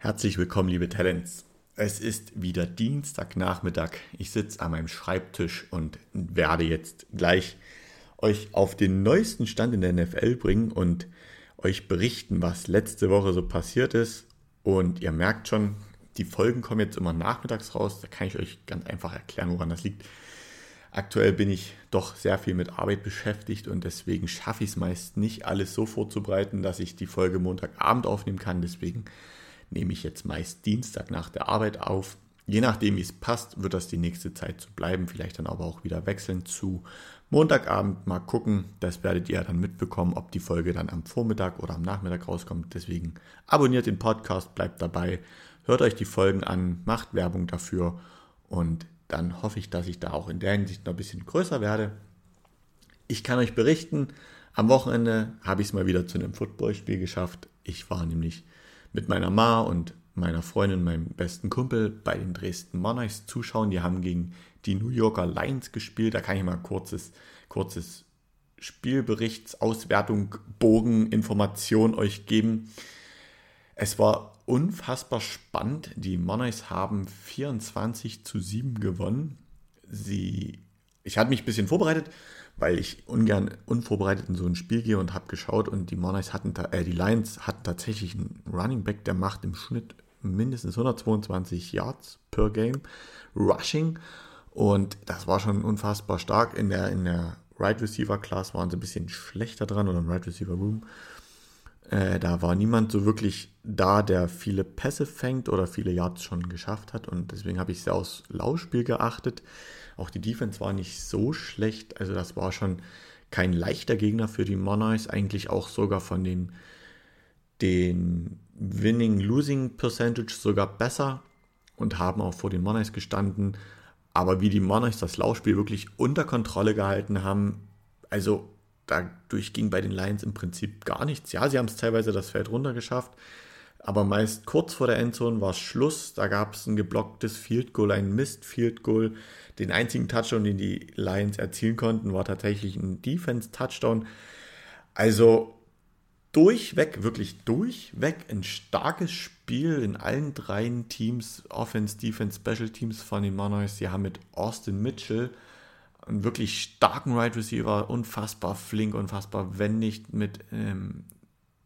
Herzlich willkommen, liebe Talents. Es ist wieder Dienstagnachmittag. Ich sitze an meinem Schreibtisch und werde jetzt gleich euch auf den neuesten Stand in der NFL bringen und euch berichten, was letzte Woche so passiert ist. Und ihr merkt schon, die Folgen kommen jetzt immer nachmittags raus. Da kann ich euch ganz einfach erklären, woran das liegt. Aktuell bin ich doch sehr viel mit Arbeit beschäftigt und deswegen schaffe ich es meist nicht, alles so vorzubereiten, dass ich die Folge Montagabend aufnehmen kann. Deswegen nehme ich jetzt meist Dienstag nach der Arbeit auf. Je nachdem, wie es passt, wird das die nächste Zeit so bleiben. Vielleicht dann aber auch wieder wechseln zu Montagabend. Mal gucken. Das werdet ihr dann mitbekommen, ob die Folge dann am Vormittag oder am Nachmittag rauskommt. Deswegen abonniert den Podcast, bleibt dabei, hört euch die Folgen an, macht Werbung dafür und dann hoffe ich, dass ich da auch in der Hinsicht noch ein bisschen größer werde. Ich kann euch berichten, am Wochenende habe ich es mal wieder zu einem Footballspiel geschafft. Ich war nämlich mit meiner Ma und meiner Freundin, meinem besten Kumpel bei den Dresden Monarchs zuschauen. Die haben gegen die New Yorker Lions gespielt. Da kann ich mal kurzes, kurzes Spielberichts, Auswertung, Bogen, Information euch geben. Es war unfassbar spannend. Die Monarchs haben 24 zu 7 gewonnen. Sie, ich hatte mich ein bisschen vorbereitet, weil ich ungern unvorbereitet in so ein Spiel gehe und habe geschaut und die Monarchs hatten, äh, die Lions hatten tatsächlich einen Running Back, der macht im Schnitt mindestens 122 Yards per Game Rushing und das war schon unfassbar stark. In der, in der Right Receiver Class waren sie ein bisschen schlechter dran oder im Right Receiver Room. Äh, da war niemand so wirklich da, der viele Pässe fängt oder viele Yards schon geschafft hat und deswegen habe ich sehr aufs Laufspiel geachtet. Auch die Defense war nicht so schlecht. Also das war schon kein leichter Gegner für die Monarchs. Eigentlich auch sogar von den, den Winning-Losing Percentage sogar besser und haben auch vor den Monarchs gestanden. Aber wie die Monarchs das Laufspiel wirklich unter Kontrolle gehalten haben, also dadurch ging bei den Lions im Prinzip gar nichts. Ja, sie haben es teilweise das Feld runter geschafft, aber meist kurz vor der Endzone war es Schluss. Da gab es ein geblocktes Field Goal, ein Mist Field Goal. Den einzigen Touchdown, den die Lions erzielen konnten, war tatsächlich ein Defense Touchdown. Also durchweg, wirklich durchweg ein starkes Spiel in allen drei Teams, Offense, Defense, Special Teams von den Monarchs. Sie haben mit Austin Mitchell einen wirklich starken Right Receiver, unfassbar flink, unfassbar wendig mit ähm,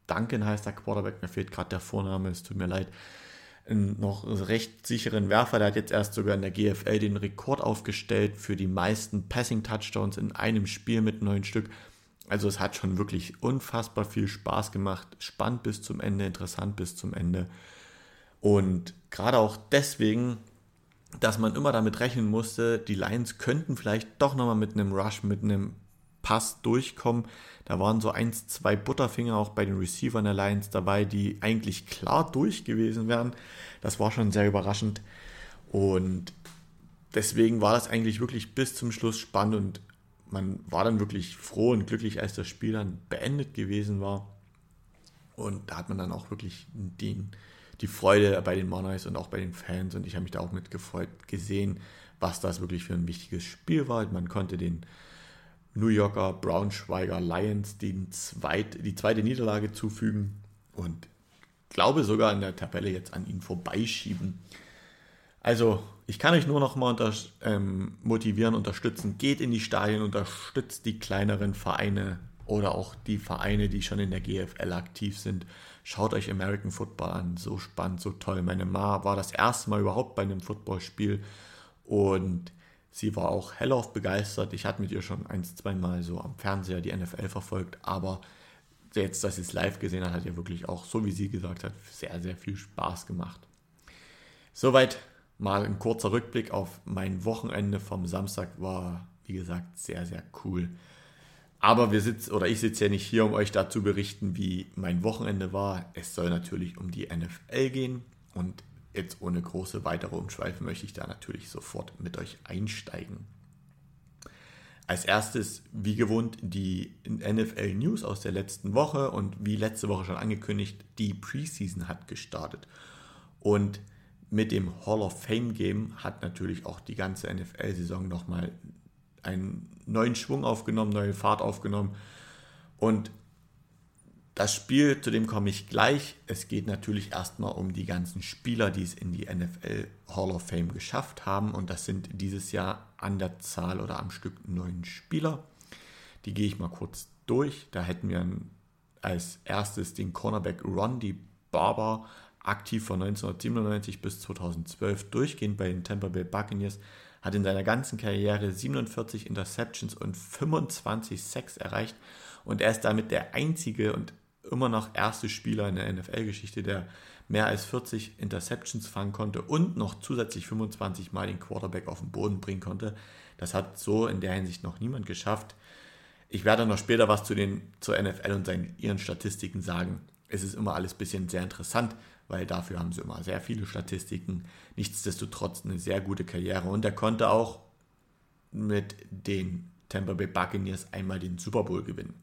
Duncan heißt der Quarterback, mir fehlt gerade der Vorname, es tut mir leid. Einen noch recht sicheren Werfer, der hat jetzt erst sogar in der GFL den Rekord aufgestellt für die meisten Passing Touchdowns in einem Spiel mit neun Stück. Also es hat schon wirklich unfassbar viel Spaß gemacht, spannend bis zum Ende, interessant bis zum Ende. Und gerade auch deswegen, dass man immer damit rechnen musste, die Lions könnten vielleicht doch nochmal mit einem Rush, mit einem Pass durchkommen. Da waren so eins, zwei Butterfinger auch bei den Receivern der Lions dabei, die eigentlich klar durch gewesen wären. Das war schon sehr überraschend. Und deswegen war das eigentlich wirklich bis zum Schluss spannend und man war dann wirklich froh und glücklich, als das Spiel dann beendet gewesen war. Und da hat man dann auch wirklich den, die Freude bei den Monarchs und auch bei den Fans und ich habe mich da auch mitgefreut gesehen, was das wirklich für ein wichtiges Spiel war. Man konnte den New Yorker Braunschweiger Lions die, zweit, die zweite Niederlage zufügen und glaube sogar in der Tabelle jetzt an ihnen vorbeischieben. Also, ich kann euch nur noch mal unter, ähm, motivieren, unterstützen. Geht in die Stadien, unterstützt die kleineren Vereine oder auch die Vereine, die schon in der GFL aktiv sind. Schaut euch American Football an, so spannend, so toll. Meine Ma war das erste Mal überhaupt bei einem Footballspiel und Sie war auch hellauf begeistert. Ich hatte mit ihr schon ein, zwei Mal so am Fernseher die NFL verfolgt, aber jetzt, dass sie es live gesehen hat, hat ihr wirklich auch, so wie sie gesagt hat, sehr, sehr viel Spaß gemacht. Soweit mal ein kurzer Rückblick auf mein Wochenende vom Samstag war, wie gesagt, sehr, sehr cool. Aber wir sitzen, oder ich sitze ja nicht hier, um euch dazu berichten, wie mein Wochenende war. Es soll natürlich um die NFL gehen und jetzt ohne große weitere Umschweife möchte ich da natürlich sofort mit euch einsteigen. Als erstes, wie gewohnt, die NFL News aus der letzten Woche und wie letzte Woche schon angekündigt, die Preseason hat gestartet. Und mit dem Hall of Fame Game hat natürlich auch die ganze NFL-Saison nochmal einen neuen Schwung aufgenommen, neue Fahrt aufgenommen. Und das Spiel, zu dem komme ich gleich. Es geht natürlich erstmal um die ganzen Spieler, die es in die NFL Hall of Fame geschafft haben. Und das sind dieses Jahr an der Zahl oder am Stück neun Spieler. Die gehe ich mal kurz durch. Da hätten wir als erstes den Cornerback Rondy Barber, aktiv von 1997 bis 2012, durchgehend bei den Tampa Bay Buccaneers, hat in seiner ganzen Karriere 47 Interceptions und 25 Sacks erreicht und er ist damit der einzige und immer noch erste Spieler in der NFL-Geschichte, der mehr als 40 Interceptions fangen konnte und noch zusätzlich 25 Mal den Quarterback auf den Boden bringen konnte. Das hat so in der Hinsicht noch niemand geschafft. Ich werde noch später was zu den, zur NFL und seinen, ihren Statistiken sagen. Es ist immer alles ein bisschen sehr interessant, weil dafür haben sie immer sehr viele Statistiken. Nichtsdestotrotz eine sehr gute Karriere und er konnte auch mit den Tampa Bay Buccaneers einmal den Super Bowl gewinnen.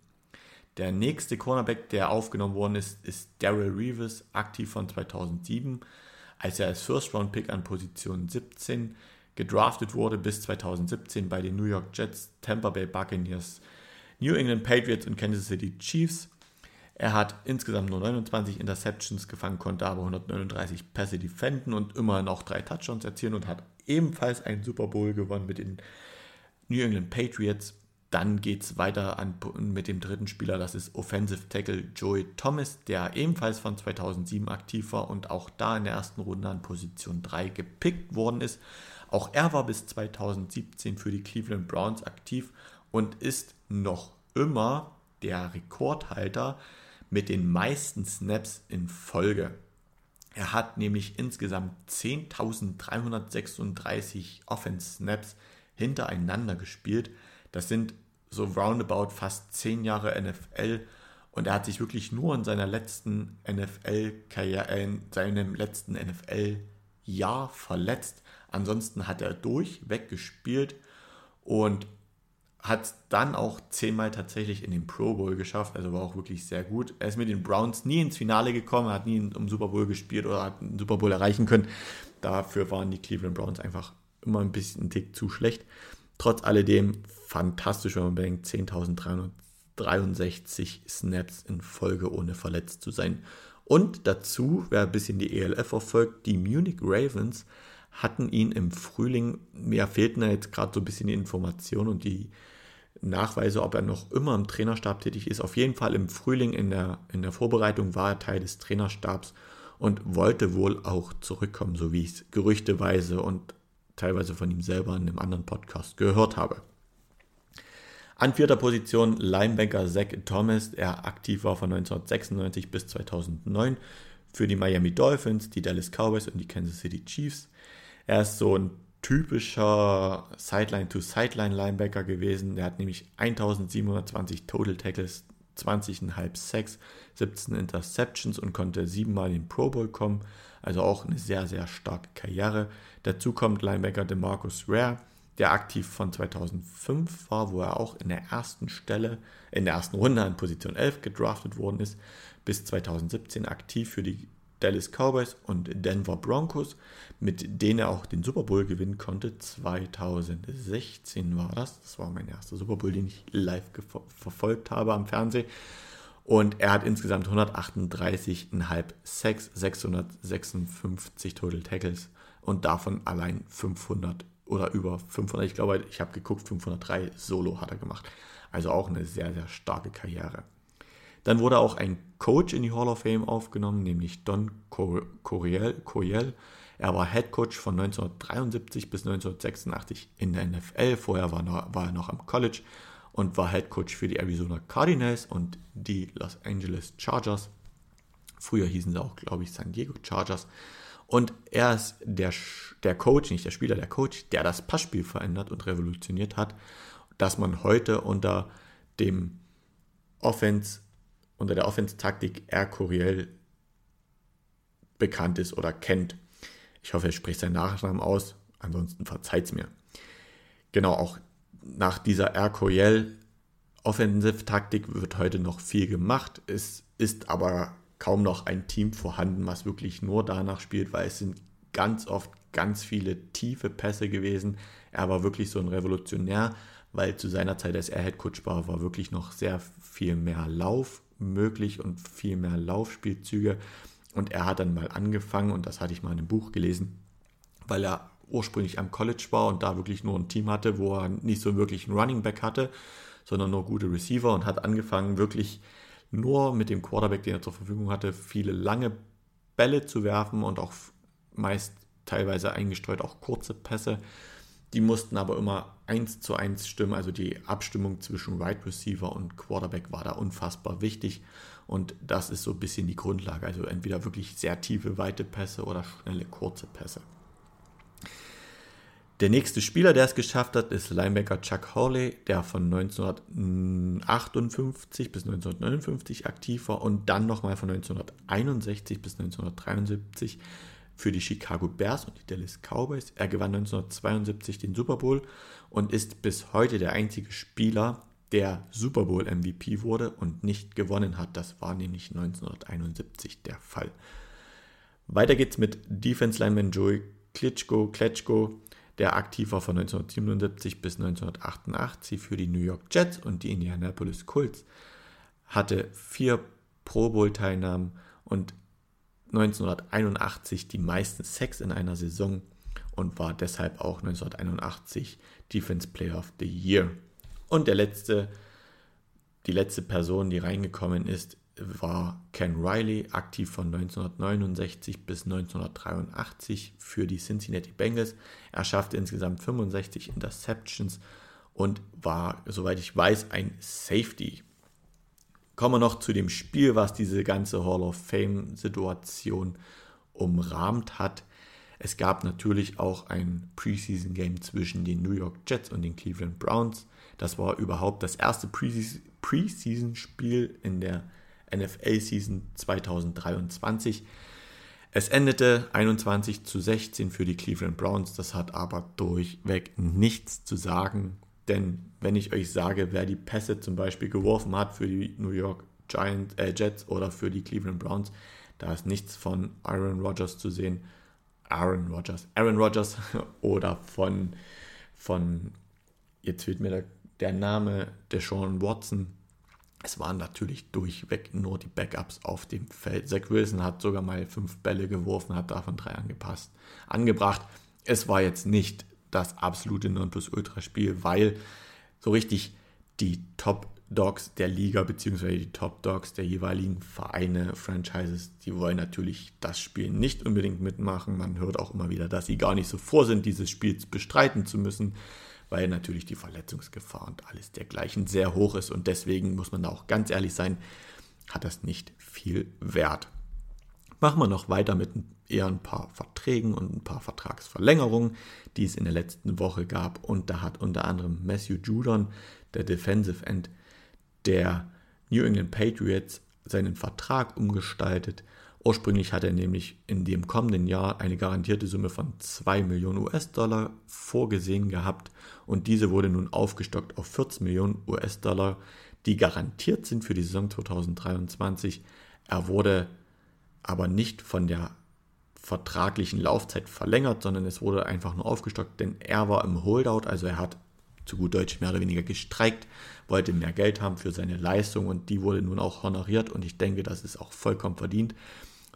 Der nächste Cornerback, der aufgenommen worden ist, ist Daryl Reeves, aktiv von 2007, als er als First-Round-Pick an Position 17 gedraftet wurde bis 2017 bei den New York Jets, Tampa Bay Buccaneers, New England Patriots und Kansas City Chiefs. Er hat insgesamt nur 29 Interceptions gefangen, konnte aber 139 Pässe defenden und immerhin auch drei Touchdowns erzielen und hat ebenfalls einen Super Bowl gewonnen mit den New England Patriots. Dann geht es weiter an, mit dem dritten Spieler, das ist Offensive Tackle Joey Thomas, der ebenfalls von 2007 aktiv war und auch da in der ersten Runde an Position 3 gepickt worden ist. Auch er war bis 2017 für die Cleveland Browns aktiv und ist noch immer der Rekordhalter mit den meisten Snaps in Folge. Er hat nämlich insgesamt 10.336 Offense-Snaps hintereinander gespielt. Das sind so roundabout fast zehn Jahre NFL und er hat sich wirklich nur in seiner letzten NFL-Karriere, äh, in seinem letzten NFL-Jahr verletzt. Ansonsten hat er durchweg gespielt und hat dann auch zehnmal tatsächlich in den Pro Bowl geschafft, also war auch wirklich sehr gut. Er ist mit den Browns nie ins Finale gekommen, hat nie im Super Bowl gespielt oder hat einen Super Bowl erreichen können. Dafür waren die Cleveland Browns einfach immer ein bisschen Tick zu schlecht. Trotz alledem fantastisch, wenn man bedenkt, 10.363 Snaps in Folge ohne verletzt zu sein. Und dazu, wer ein bisschen die ELF verfolgt, die Munich Ravens hatten ihn im Frühling, mir fehlten da jetzt gerade so ein bisschen die Informationen und die Nachweise, ob er noch immer im Trainerstab tätig ist. Auf jeden Fall im Frühling in der, in der Vorbereitung war er Teil des Trainerstabs und wollte wohl auch zurückkommen, so wie es gerüchteweise und teilweise von ihm selber in einem anderen Podcast gehört habe. An vierter Position Linebacker Zach Thomas, der aktiv war von 1996 bis 2009 für die Miami Dolphins, die Dallas Cowboys und die Kansas City Chiefs. Er ist so ein typischer Sideline-to-Sideline-Linebacker gewesen. Der hat nämlich 1720 Total Tackles, 20,5 Sacks, 17 Interceptions und konnte siebenmal in den Pro Bowl kommen. Also auch eine sehr, sehr starke Karriere. Dazu kommt Linebacker DeMarcus Rare, der aktiv von 2005 war, wo er auch in der ersten Stelle, in der ersten Runde an Position 11 gedraftet worden ist, bis 2017 aktiv für die Dallas Cowboys und Denver Broncos, mit denen er auch den Super Bowl gewinnen konnte. 2016 war das. Das war mein erster Super Bowl, den ich live verfolgt habe am Fernsehen. Und er hat insgesamt 138,5 Sacks, 656 Total Tackles und davon allein 500 oder über 500, ich glaube, ich habe geguckt, 503 Solo hat er gemacht. Also auch eine sehr, sehr starke Karriere. Dann wurde auch ein Coach in die Hall of Fame aufgenommen, nämlich Don Coryell. Er war Head Coach von 1973 bis 1986 in der NFL. Vorher war, noch, war er noch am College und war Head Coach für die Arizona Cardinals und die Los Angeles Chargers. Früher hießen sie auch, glaube ich, San Diego Chargers. Und er ist der, der Coach, nicht der Spieler, der Coach, der das Passspiel verändert und revolutioniert hat, dass man heute unter dem Offense, unter der Offense-Taktik R. Coriel bekannt ist oder kennt. Ich hoffe, er spricht seinen Nachnamen aus, ansonsten verzeiht es mir. Genau, auch nach dieser R. Coyel Offensive-Taktik wird heute noch viel gemacht. Es ist aber kaum noch ein Team vorhanden, was wirklich nur danach spielt, weil es sind ganz oft ganz viele tiefe Pässe gewesen. Er war wirklich so ein Revolutionär, weil zu seiner Zeit, als er Headcoach war, war wirklich noch sehr viel mehr Lauf möglich und viel mehr Laufspielzüge. Und er hat dann mal angefangen, und das hatte ich mal in einem Buch gelesen, weil er ursprünglich am College war und da wirklich nur ein Team hatte, wo er nicht so wirklich einen Running Back hatte, sondern nur gute Receiver und hat angefangen, wirklich nur mit dem Quarterback, den er zur Verfügung hatte, viele lange Bälle zu werfen und auch meist teilweise eingestreut auch kurze Pässe. Die mussten aber immer eins zu eins stimmen. Also die Abstimmung zwischen Wide Receiver und Quarterback war da unfassbar wichtig. Und das ist so ein bisschen die Grundlage. Also entweder wirklich sehr tiefe, weite Pässe oder schnelle, kurze Pässe. Der nächste Spieler, der es geschafft hat, ist Linebacker Chuck Hawley, der von 1958 bis 1959 aktiv war und dann nochmal von 1961 bis 1973 für die Chicago Bears und die Dallas Cowboys. Er gewann 1972 den Super Bowl und ist bis heute der einzige Spieler, der Super Bowl MVP wurde und nicht gewonnen hat. Das war nämlich 1971 der Fall. Weiter geht's mit Defense Lineman Joey Klitschko, Kletschko, der aktiv war von 1977 bis 1988 für die New York Jets und die Indianapolis Colts, hatte vier Pro Bowl-Teilnahmen und 1981 die meisten Sacks in einer Saison und war deshalb auch 1981 Defense Player of the Year. Und der letzte, die letzte Person, die reingekommen ist, war Ken Riley, aktiv von 1969 bis 1983 für die Cincinnati Bengals. Er schaffte insgesamt 65 Interceptions und war, soweit ich weiß, ein Safety. Kommen wir noch zu dem Spiel, was diese ganze Hall of Fame-Situation umrahmt hat. Es gab natürlich auch ein Preseason-Game zwischen den New York Jets und den Cleveland Browns. Das war überhaupt das erste Preseason-Spiel in der NFL-Season 2023. Es endete 21 zu 16 für die Cleveland Browns. Das hat aber durchweg nichts zu sagen. Denn wenn ich euch sage, wer die Pässe zum Beispiel geworfen hat für die New York Giants, äh, Jets oder für die Cleveland Browns, da ist nichts von Aaron Rodgers zu sehen. Aaron Rodgers, Aaron Rodgers oder von, von jetzt fehlt mir der, der Name, der Sean Watson es waren natürlich durchweg nur die Backups auf dem Feld. Zach Wilson hat sogar mal fünf Bälle geworfen, hat davon drei angepasst, angebracht. Es war jetzt nicht das absolute Nonplusultra-Spiel, weil so richtig die Top Dogs der Liga beziehungsweise die Top Dogs der jeweiligen Vereine, Franchises, die wollen natürlich das Spiel nicht unbedingt mitmachen. Man hört auch immer wieder, dass sie gar nicht so vor sind, dieses Spiel bestreiten zu müssen weil natürlich die Verletzungsgefahr und alles dergleichen sehr hoch ist und deswegen muss man da auch ganz ehrlich sein, hat das nicht viel Wert. Machen wir noch weiter mit eher ein paar Verträgen und ein paar Vertragsverlängerungen, die es in der letzten Woche gab. Und da hat unter anderem Matthew Judon, der Defensive End der New England Patriots, seinen Vertrag umgestaltet Ursprünglich hat er nämlich in dem kommenden Jahr eine garantierte Summe von 2 Millionen US-Dollar vorgesehen gehabt und diese wurde nun aufgestockt auf 14 Millionen US-Dollar, die garantiert sind für die Saison 2023. Er wurde aber nicht von der vertraglichen Laufzeit verlängert, sondern es wurde einfach nur aufgestockt, denn er war im Holdout, also er hat zu gut Deutsch mehr oder weniger gestreikt, wollte mehr Geld haben für seine Leistung und die wurde nun auch honoriert und ich denke, das ist auch vollkommen verdient.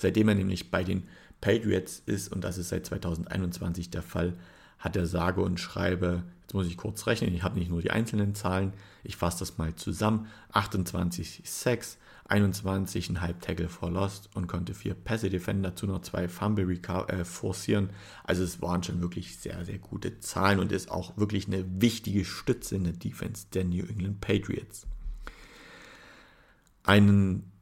Seitdem er nämlich bei den Patriots ist, und das ist seit 2021 der Fall, hat er sage und schreibe, jetzt muss ich kurz rechnen, ich habe nicht nur die einzelnen Zahlen, ich fasse das mal zusammen, 28 Sacks, 21,5 Tackle for Lost und konnte vier Pässe defenden, dazu noch zwei Fumble äh, forcieren. Also es waren schon wirklich sehr, sehr gute Zahlen und ist auch wirklich eine wichtige Stütze in der Defense der New England Patriots. Einen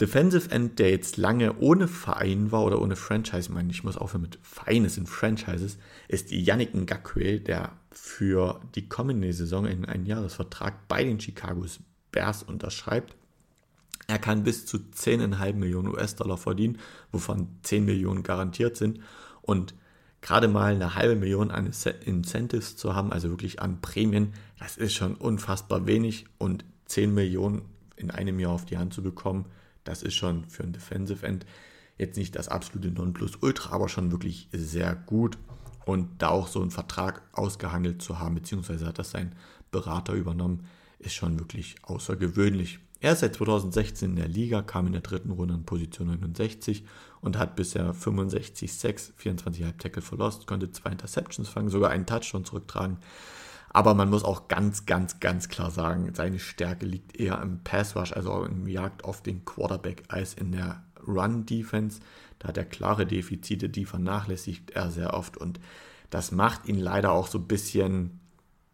Defensive End, der jetzt lange ohne Verein war oder ohne Franchise, ich meine, ich muss aufhören mit Vereinen, es sind Franchises, ist Yannick Ngakwe, der für die kommende Saison einen Einjahresvertrag bei den Chicago Bears unterschreibt. Er kann bis zu 10,5 Millionen US-Dollar verdienen, wovon 10 Millionen garantiert sind. Und gerade mal eine halbe Million an Incentives zu haben, also wirklich an Prämien, das ist schon unfassbar wenig. Und 10 Millionen in einem Jahr auf die Hand zu bekommen, das ist schon für ein Defensive End jetzt nicht das absolute Nonplusultra, aber schon wirklich sehr gut. Und da auch so einen Vertrag ausgehandelt zu haben, beziehungsweise hat das sein Berater übernommen, ist schon wirklich außergewöhnlich. Er ist seit 2016 in der Liga, kam in der dritten Runde an Position 69 und hat bisher 65 Sacks, 24,5 Tackle verlost, konnte zwei Interceptions fangen, sogar einen Touchdown zurücktragen. Aber man muss auch ganz, ganz, ganz klar sagen, seine Stärke liegt eher im Pass Rush, also im Jagd auf den Quarterback, als in der Run Defense. Da hat er klare Defizite, die vernachlässigt er sehr oft und das macht ihn leider auch so ein bisschen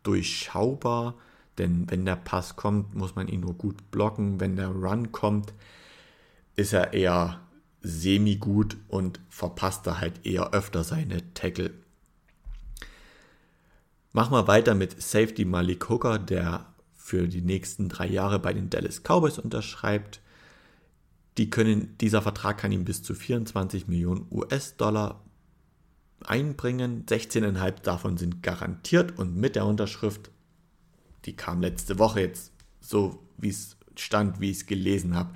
durchschaubar denn wenn der Pass kommt, muss man ihn nur gut blocken. Wenn der Run kommt, ist er eher semi-gut und verpasst er halt eher öfter seine Tackle. Machen wir weiter mit Safety Malik Hooker, der für die nächsten drei Jahre bei den Dallas Cowboys unterschreibt. Die können, dieser Vertrag kann ihm bis zu 24 Millionen US-Dollar einbringen. 16,5 davon sind garantiert und mit der Unterschrift die kam letzte Woche jetzt so, wie es stand, wie ich es gelesen habe,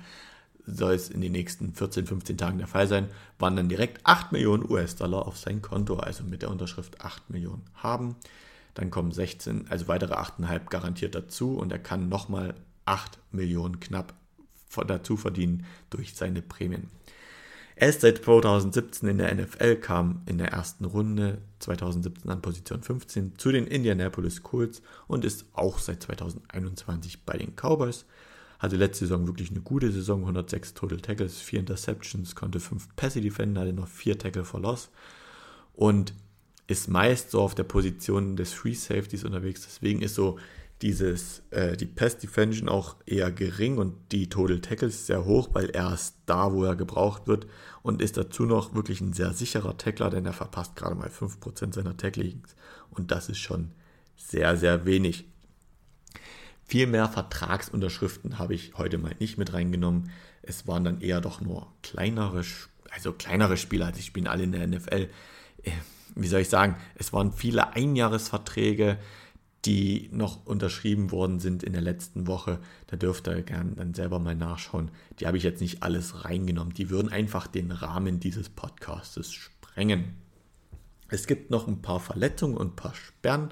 soll es in den nächsten 14, 15 Tagen der Fall sein, waren dann direkt 8 Millionen US-Dollar auf sein Konto, also mit der Unterschrift 8 Millionen haben. Dann kommen 16, also weitere 8,5 garantiert dazu und er kann nochmal 8 Millionen knapp dazu verdienen durch seine Prämien. Er ist seit 2017 in der NFL, kam in der ersten Runde 2017 an Position 15 zu den Indianapolis Colts und ist auch seit 2021 bei den Cowboys. Hatte letzte Saison wirklich eine gute Saison, 106 Total Tackles, 4 Interceptions, konnte 5 Pässe defenden, hatte noch 4 Tackle for Loss und ist meist so auf der Position des Free Safeties unterwegs. Deswegen ist so dieses, äh, die Pass Defension auch eher gering und die Total Tackles sehr hoch, weil er ist da, wo er gebraucht wird und ist dazu noch wirklich ein sehr sicherer Tackler, denn er verpasst gerade mal 5% seiner Tacklings und das ist schon sehr, sehr wenig. Viel mehr Vertragsunterschriften habe ich heute mal nicht mit reingenommen. Es waren dann eher doch nur kleinere, also kleinere Spieler, also ich spiele alle in der NFL. Wie soll ich sagen, es waren viele Einjahresverträge, die noch unterschrieben worden sind in der letzten Woche. Da dürft ihr gerne dann selber mal nachschauen. Die habe ich jetzt nicht alles reingenommen. Die würden einfach den Rahmen dieses Podcastes sprengen. Es gibt noch ein paar Verletzungen und ein paar Sperren.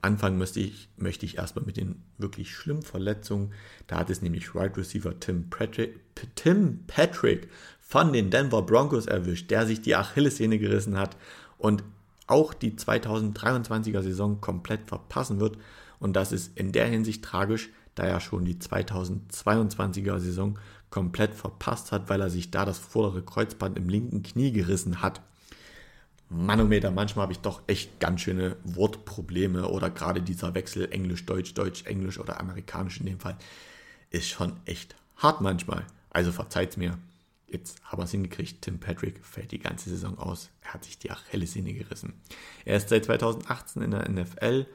Anfangen möchte ich, möchte ich erstmal mit den wirklich schlimmen Verletzungen. Da hat es nämlich Right Receiver Tim Patrick, Tim Patrick von den Denver Broncos erwischt, der sich die Achillessehne gerissen hat und auch die 2023er Saison komplett verpassen wird. Und das ist in der Hinsicht tragisch, da er schon die 2022er Saison komplett verpasst hat, weil er sich da das vordere Kreuzband im linken Knie gerissen hat. Manometer, manchmal habe ich doch echt ganz schöne Wortprobleme oder gerade dieser Wechsel Englisch-Deutsch, Deutsch-Englisch oder Amerikanisch in dem Fall ist schon echt hart manchmal. Also verzeiht mir. Jetzt haben wir es hingekriegt. Tim Patrick fällt die ganze Saison aus. Er hat sich die Achillessehne gerissen. Er ist seit 2018 in der NFL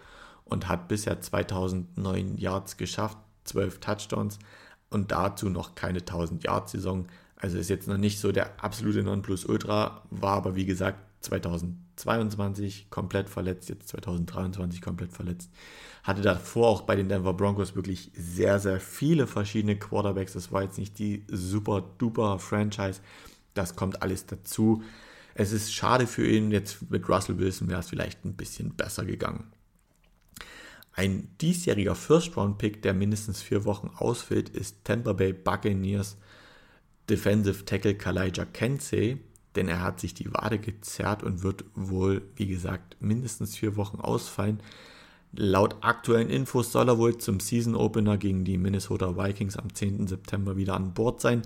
und hat bisher 2009 Yards geschafft, 12 Touchdowns und dazu noch keine 1000 Yards Saison. Also ist jetzt noch nicht so der absolute Nonplusultra, war aber wie gesagt 2022 komplett verletzt, jetzt 2023 komplett verletzt. Hatte davor auch bei den Denver Broncos wirklich sehr, sehr viele verschiedene Quarterbacks. Das war jetzt nicht die super duper Franchise. Das kommt alles dazu. Es ist schade für ihn. Jetzt mit Russell Wilson wäre es vielleicht ein bisschen besser gegangen. Ein diesjähriger First-Round-Pick, der mindestens vier Wochen ausfällt, ist Tampa Bay Buccaneers Defensive Tackle Kalijah Kensey denn er hat sich die Wade gezerrt und wird wohl, wie gesagt, mindestens vier Wochen ausfallen. Laut aktuellen Infos soll er wohl zum Season Opener gegen die Minnesota Vikings am 10. September wieder an Bord sein.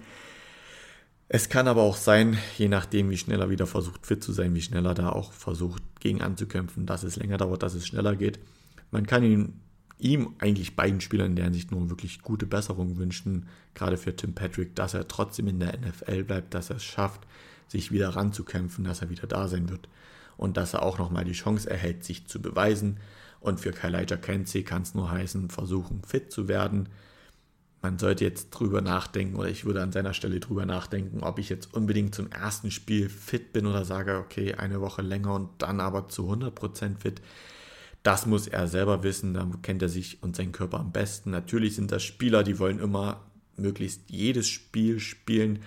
Es kann aber auch sein, je nachdem, wie schnell er wieder versucht, fit zu sein, wie schnell er da auch versucht, gegen anzukämpfen, dass es länger dauert, dass es schneller geht. Man kann ihm, ihm eigentlich beiden Spielern in der Hinsicht nur wirklich gute Besserung wünschen, gerade für Tim Patrick, dass er trotzdem in der NFL bleibt, dass er es schafft, sich wieder ranzukämpfen, dass er wieder da sein wird und dass er auch nochmal die Chance erhält, sich zu beweisen. Und für Kalijah Kensey kann es nur heißen, versuchen fit zu werden. Man sollte jetzt drüber nachdenken, oder ich würde an seiner Stelle drüber nachdenken, ob ich jetzt unbedingt zum ersten Spiel fit bin oder sage, okay, eine Woche länger und dann aber zu 100% fit. Das muss er selber wissen, da kennt er sich und seinen Körper am besten. Natürlich sind das Spieler, die wollen immer möglichst jedes Spiel spielen.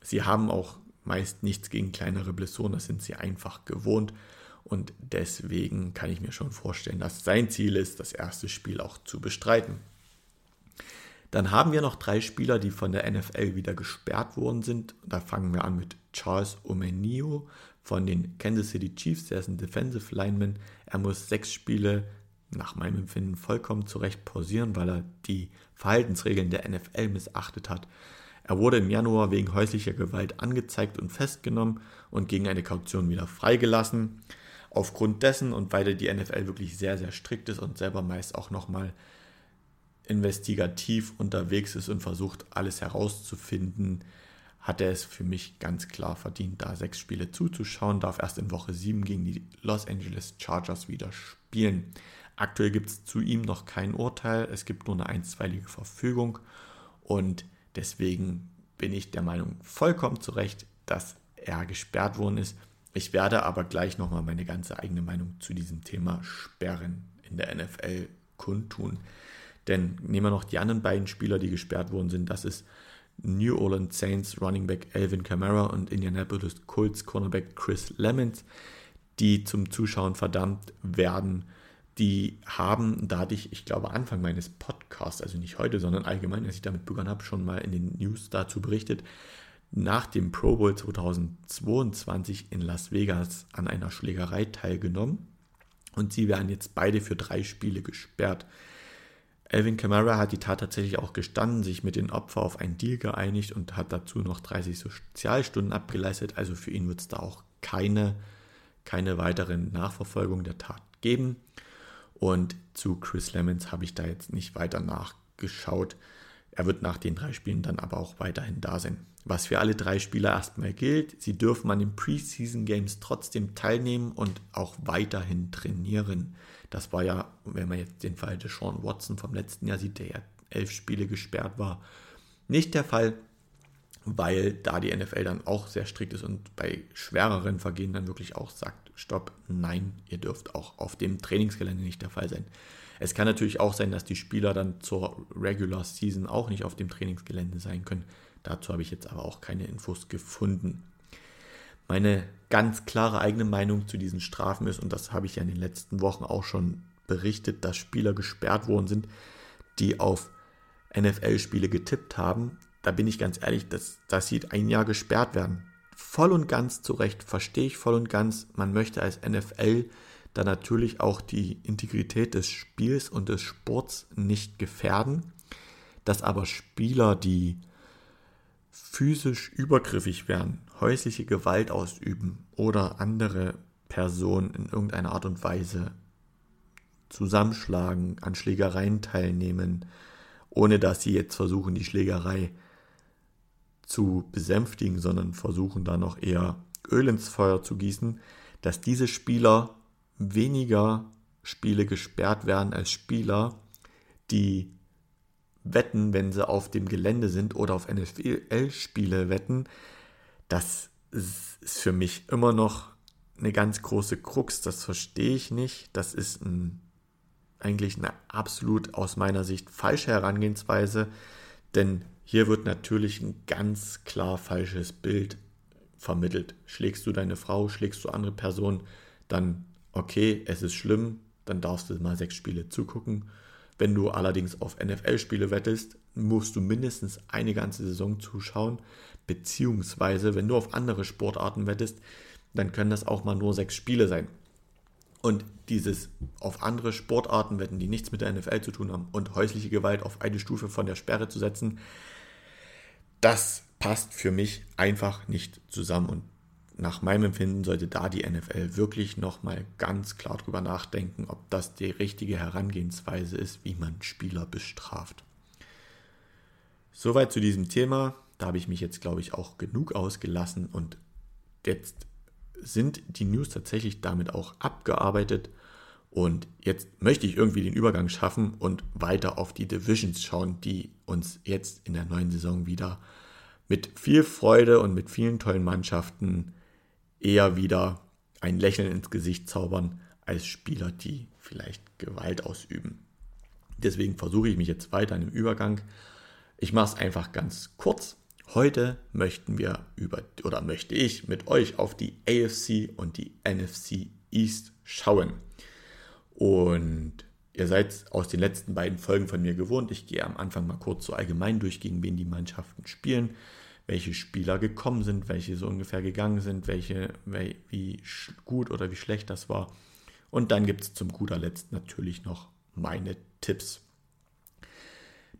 Sie haben auch meist nichts gegen kleinere Blessuren, das sind sie einfach gewohnt. Und deswegen kann ich mir schon vorstellen, dass sein Ziel ist, das erste Spiel auch zu bestreiten. Dann haben wir noch drei Spieler, die von der NFL wieder gesperrt worden sind. Da fangen wir an mit Charles Omenio von den Kansas City Chiefs. Der ist ein Defensive Lineman. Er muss sechs Spiele nach meinem Empfinden vollkommen zurecht pausieren, weil er die Verhaltensregeln der NFL missachtet hat. Er wurde im Januar wegen häuslicher Gewalt angezeigt und festgenommen und gegen eine Kaution wieder freigelassen. Aufgrund dessen und weil die NFL wirklich sehr, sehr strikt ist und selber meist auch nochmal investigativ unterwegs ist und versucht, alles herauszufinden, hat er es für mich ganz klar verdient, da sechs Spiele zuzuschauen, darf erst in Woche 7 gegen die Los Angeles Chargers wieder spielen. Aktuell gibt es zu ihm noch kein Urteil, es gibt nur eine einstweilige Verfügung und deswegen bin ich der Meinung vollkommen zu Recht, dass er gesperrt worden ist. Ich werde aber gleich nochmal meine ganze eigene Meinung zu diesem Thema Sperren in der NFL kundtun. Denn nehmen wir noch die anderen beiden Spieler, die gesperrt worden sind. Das ist New Orleans Saints Running Back Alvin Kamara und Indianapolis Colts Cornerback Chris Lemons, die zum Zuschauen verdammt werden die haben, da hatte ich, glaube, Anfang meines Podcasts, also nicht heute, sondern allgemein, als ich damit begonnen habe, schon mal in den News dazu berichtet, nach dem Pro Bowl 2022 in Las Vegas an einer Schlägerei teilgenommen und sie werden jetzt beide für drei Spiele gesperrt. Alvin Kamara hat die Tat tatsächlich auch gestanden, sich mit den Opfern auf einen Deal geeinigt und hat dazu noch 30 Sozialstunden abgeleistet. Also für ihn wird es da auch keine, keine weiteren Nachverfolgung der Tat geben. Und zu Chris Lemons habe ich da jetzt nicht weiter nachgeschaut. Er wird nach den drei Spielen dann aber auch weiterhin da sein. Was für alle drei Spieler erstmal gilt, sie dürfen an den Preseason Games trotzdem teilnehmen und auch weiterhin trainieren. Das war ja, wenn man jetzt den Fall des Sean Watson vom letzten Jahr sieht, der ja elf Spiele gesperrt war, nicht der Fall, weil da die NFL dann auch sehr strikt ist und bei schwereren Vergehen dann wirklich auch sagt, stopp, nein, ihr dürft auch auf dem Trainingsgelände nicht der Fall sein. Es kann natürlich auch sein, dass die Spieler dann zur Regular Season auch nicht auf dem Trainingsgelände sein können. Dazu habe ich jetzt aber auch keine Infos gefunden. Meine ganz klare eigene Meinung zu diesen Strafen ist, und das habe ich ja in den letzten Wochen auch schon berichtet, dass Spieler gesperrt worden sind, die auf NFL-Spiele getippt haben. Da bin ich ganz ehrlich, dass, dass sie ein Jahr gesperrt werden voll und ganz zurecht, verstehe ich voll und ganz. Man möchte als NFL da natürlich auch die Integrität des Spiels und des Sports nicht gefährden. Dass aber Spieler, die physisch übergriffig werden, häusliche Gewalt ausüben oder andere Personen in irgendeiner Art und Weise zusammenschlagen, an Schlägereien teilnehmen, ohne dass sie jetzt versuchen, die Schlägerei zu besänftigen, sondern versuchen da noch eher Öl ins Feuer zu gießen, dass diese Spieler weniger Spiele gesperrt werden als Spieler, die wetten, wenn sie auf dem Gelände sind oder auf NFL-Spiele wetten, das ist für mich immer noch eine ganz große Krux. Das verstehe ich nicht. Das ist ein, eigentlich eine absolut aus meiner Sicht falsche Herangehensweise, denn hier wird natürlich ein ganz klar falsches Bild vermittelt. Schlägst du deine Frau, schlägst du andere Personen, dann okay, es ist schlimm, dann darfst du mal sechs Spiele zugucken. Wenn du allerdings auf NFL-Spiele wettest, musst du mindestens eine ganze Saison zuschauen, beziehungsweise wenn du auf andere Sportarten wettest, dann können das auch mal nur sechs Spiele sein. Und dieses auf andere Sportarten wetten, die nichts mit der NFL zu tun haben und häusliche Gewalt auf eine Stufe von der Sperre zu setzen, das passt für mich einfach nicht zusammen und nach meinem Empfinden sollte da die NFL wirklich nochmal ganz klar drüber nachdenken, ob das die richtige Herangehensweise ist, wie man Spieler bestraft. Soweit zu diesem Thema. Da habe ich mich jetzt, glaube ich, auch genug ausgelassen und jetzt sind die News tatsächlich damit auch abgearbeitet. Und jetzt möchte ich irgendwie den Übergang schaffen und weiter auf die Divisions schauen, die uns jetzt in der neuen Saison wieder mit viel Freude und mit vielen tollen Mannschaften eher wieder ein Lächeln ins Gesicht zaubern als Spieler, die vielleicht Gewalt ausüben. Deswegen versuche ich mich jetzt weiter im Übergang. Ich mache es einfach ganz kurz. Heute möchten wir über oder möchte ich mit euch auf die AFC und die NFC East schauen. Und ihr seid aus den letzten beiden Folgen von mir gewohnt. Ich gehe am Anfang mal kurz so allgemein durch, gegen wen die Mannschaften spielen, welche Spieler gekommen sind, welche so ungefähr gegangen sind, welche, wie gut oder wie schlecht das war. Und dann gibt es zum guter Letzt natürlich noch meine Tipps.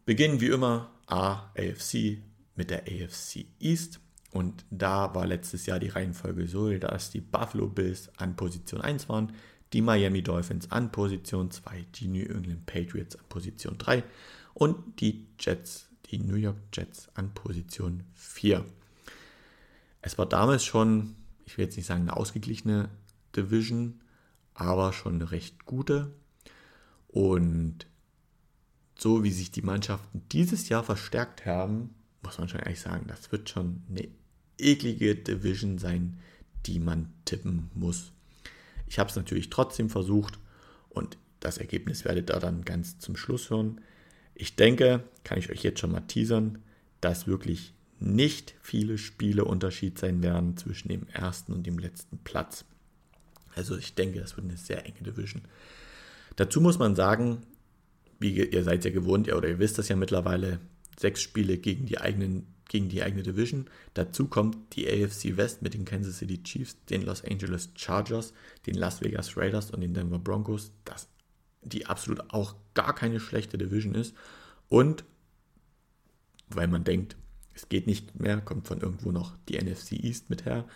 Beginnen wie immer AFC mit der AFC East. Und da war letztes Jahr die Reihenfolge so, dass die Buffalo Bills an Position 1 waren, die Miami Dolphins an Position 2, die New England Patriots an Position 3 und die Jets, die New York Jets an Position 4. Es war damals schon, ich will jetzt nicht sagen eine ausgeglichene Division, aber schon eine recht gute. Und so wie sich die Mannschaften dieses Jahr verstärkt haben, muss man schon ehrlich sagen, das wird schon eine eklige Division sein, die man tippen muss. Ich habe es natürlich trotzdem versucht und das Ergebnis werdet ihr dann ganz zum Schluss hören. Ich denke, kann ich euch jetzt schon mal teasern, dass wirklich nicht viele Spiele Unterschied sein werden zwischen dem ersten und dem letzten Platz. Also ich denke, das wird eine sehr enge Division. Dazu muss man sagen, wie ihr seid ja gewohnt, oder ihr wisst das ja mittlerweile, sechs Spiele gegen die eigenen gegen die eigene Division. Dazu kommt die AFC West mit den Kansas City Chiefs, den Los Angeles Chargers, den Las Vegas Raiders und den Denver Broncos, das, die absolut auch gar keine schlechte Division ist. Und weil man denkt, es geht nicht mehr, kommt von irgendwo noch die NFC East mit her.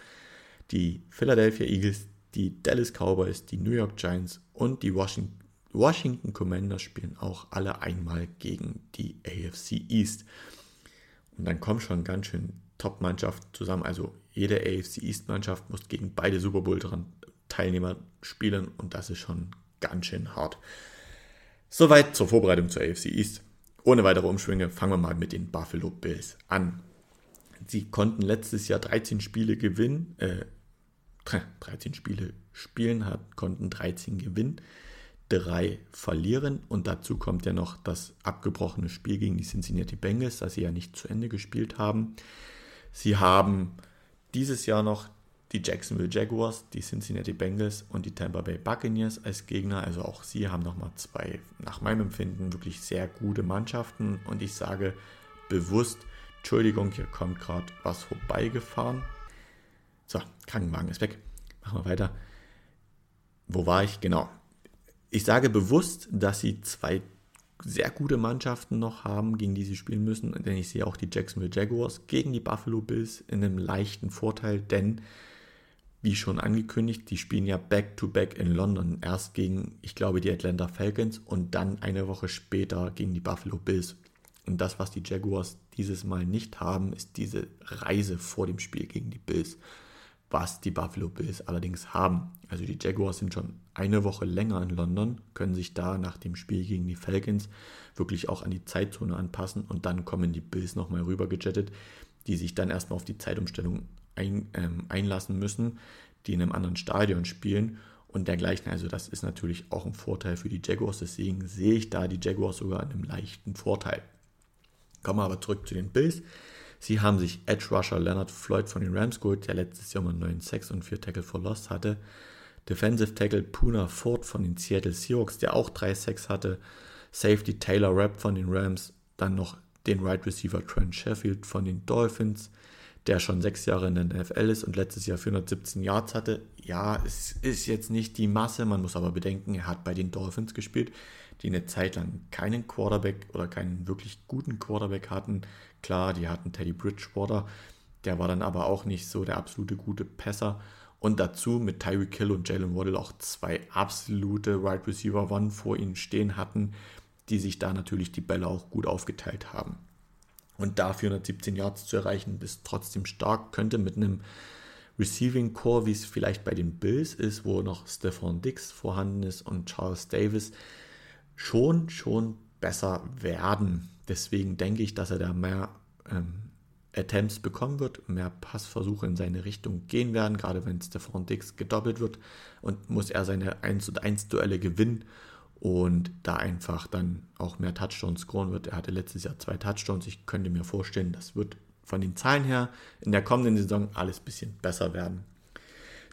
Die Philadelphia Eagles, die Dallas Cowboys, die New York Giants und die Washington, Washington Commanders spielen auch alle einmal gegen die AFC East. Und dann kommen schon ganz schön Top-Mannschaften zusammen. Also jede AFC East-Mannschaft muss gegen beide Super Bowl-Teilnehmer spielen und das ist schon ganz schön hart. Soweit zur Vorbereitung zur AFC East. Ohne weitere Umschwünge fangen wir mal mit den Buffalo Bills an. Sie konnten letztes Jahr 13 Spiele gewinnen, äh, 13 Spiele spielen, konnten 13 gewinnen drei verlieren. Und dazu kommt ja noch das abgebrochene Spiel gegen die Cincinnati Bengals, das sie ja nicht zu Ende gespielt haben. Sie haben dieses Jahr noch die Jacksonville Jaguars, die Cincinnati Bengals und die Tampa Bay Buccaneers als Gegner. Also auch sie haben nochmal zwei, nach meinem Empfinden, wirklich sehr gute Mannschaften. Und ich sage bewusst, Entschuldigung, hier kommt gerade was vorbeigefahren. So, Krankenwagen ist weg. Machen wir weiter. Wo war ich? Genau. Ich sage bewusst, dass sie zwei sehr gute Mannschaften noch haben, gegen die sie spielen müssen, denn ich sehe auch die Jacksonville Jaguars gegen die Buffalo Bills in einem leichten Vorteil, denn wie schon angekündigt, die spielen ja back-to-back -back in London. Erst gegen, ich glaube, die Atlanta Falcons und dann eine Woche später gegen die Buffalo Bills. Und das, was die Jaguars dieses Mal nicht haben, ist diese Reise vor dem Spiel gegen die Bills was die Buffalo Bills allerdings haben. Also die Jaguars sind schon eine Woche länger in London, können sich da nach dem Spiel gegen die Falcons wirklich auch an die Zeitzone anpassen und dann kommen die Bills nochmal rüber gejettet, die sich dann erstmal auf die Zeitumstellung ein, ähm, einlassen müssen, die in einem anderen Stadion spielen und dergleichen. Also das ist natürlich auch ein Vorteil für die Jaguars, deswegen sehe ich da die Jaguars sogar in einem leichten Vorteil. Kommen wir aber zurück zu den Bills. Sie haben sich Edge Rusher Leonard Floyd von den Rams geholt, der letztes Jahr mal 9 Sacks und 4 Tackle for Lost hatte. Defensive Tackle Puna Ford von den Seattle Seahawks, der auch 3 Sacks hatte. Safety Taylor Rapp von den Rams. Dann noch den Right Receiver Trent Sheffield von den Dolphins, der schon sechs Jahre in der NFL ist und letztes Jahr 417 Yards hatte. Ja, es ist jetzt nicht die Masse, man muss aber bedenken, er hat bei den Dolphins gespielt, die eine Zeit lang keinen Quarterback oder keinen wirklich guten Quarterback hatten. Klar, die hatten Teddy Bridgewater, der war dann aber auch nicht so der absolute gute Pässer. Und dazu mit Tyreek Hill und Jalen Waddle auch zwei absolute Wide right Receiver One vor ihnen stehen hatten, die sich da natürlich die Bälle auch gut aufgeteilt haben. Und da 417 Yards zu erreichen, ist trotzdem stark, könnte mit einem Receiving Core, wie es vielleicht bei den Bills ist, wo noch Stephon Dix vorhanden ist und Charles Davis, schon, schon besser werden. Deswegen denke ich, dass er da mehr ähm, Attempts bekommen wird, mehr Passversuche in seine Richtung gehen werden, gerade wenn Stefan Dix gedoppelt wird und muss er seine 1 und 1 Duelle gewinnen und da einfach dann auch mehr Touchdowns scoren wird. Er hatte letztes Jahr zwei Touchdowns. Ich könnte mir vorstellen, das wird von den Zahlen her in der kommenden Saison alles ein bisschen besser werden.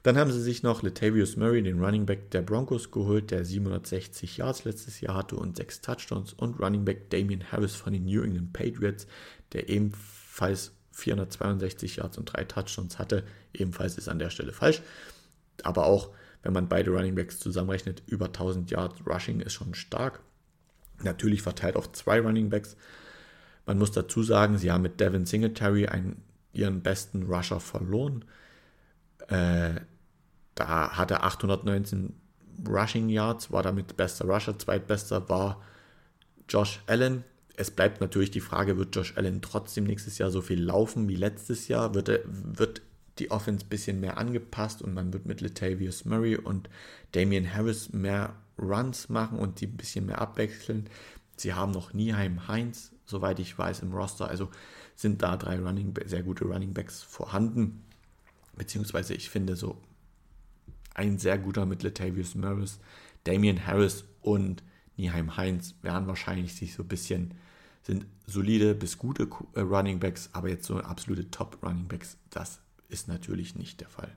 Dann haben sie sich noch Latavius Murray, den Running Back der Broncos, geholt, der 760 Yards letztes Jahr hatte und sechs Touchdowns. Und Running Back Damian Harris von den New England Patriots, der ebenfalls 462 Yards und drei Touchdowns hatte. Ebenfalls ist an der Stelle falsch. Aber auch, wenn man beide Running Backs zusammenrechnet, über 1000 Yards Rushing ist schon stark. Natürlich verteilt auf zwei Running Backs. Man muss dazu sagen, sie haben mit Devin Singletary einen, ihren besten Rusher verloren. Äh, da hat er 819 Rushing Yards, war damit bester Rusher, zweitbester war Josh Allen. Es bleibt natürlich die Frage, wird Josh Allen trotzdem nächstes Jahr so viel laufen wie letztes Jahr? Wird, er, wird die Offense ein bisschen mehr angepasst und man wird mit Latavius Murray und Damian Harris mehr Runs machen und die ein bisschen mehr abwechseln. Sie haben noch Nieheim Heinz, soweit ich weiß, im Roster. Also sind da drei Running, sehr gute Running Backs vorhanden. Beziehungsweise ich finde so ein sehr guter mit Latavius Murray, Damian Harris und Nieheim Heinz werden wahrscheinlich sich so ein bisschen, sind solide bis gute äh, Running Backs, aber jetzt so absolute Top Running Backs, das ist natürlich nicht der Fall.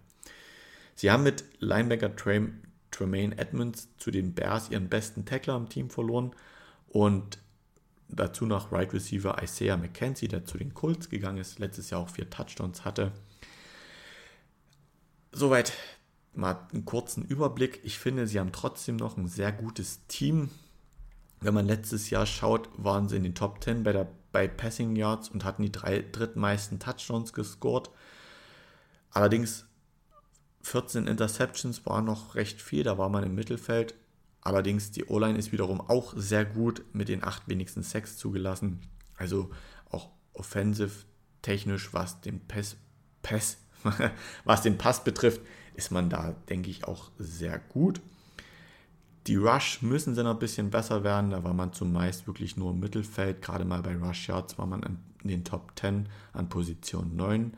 Sie haben mit Linebacker Tremaine Edmonds zu den Bears ihren besten Tackler im Team verloren und dazu noch Right Receiver Isaiah McKenzie, der zu den Colts gegangen ist, letztes Jahr auch vier Touchdowns hatte. Soweit mal einen kurzen Überblick. Ich finde, sie haben trotzdem noch ein sehr gutes Team. Wenn man letztes Jahr schaut, waren sie in den Top 10 bei, der, bei Passing Yards und hatten die drei drittmeisten Touchdowns gescored. Allerdings 14 Interceptions war noch recht viel, da war man im Mittelfeld. Allerdings die O-Line ist wiederum auch sehr gut mit den acht wenigsten Sacks zugelassen. Also auch offensive technisch, was den Pass, Pass was den Pass betrifft, ist man da, denke ich, auch sehr gut. Die Rush müssen sie noch ein bisschen besser werden. Da war man zumeist wirklich nur im Mittelfeld. Gerade mal bei Rush Yards war man in den Top 10 an Position 9.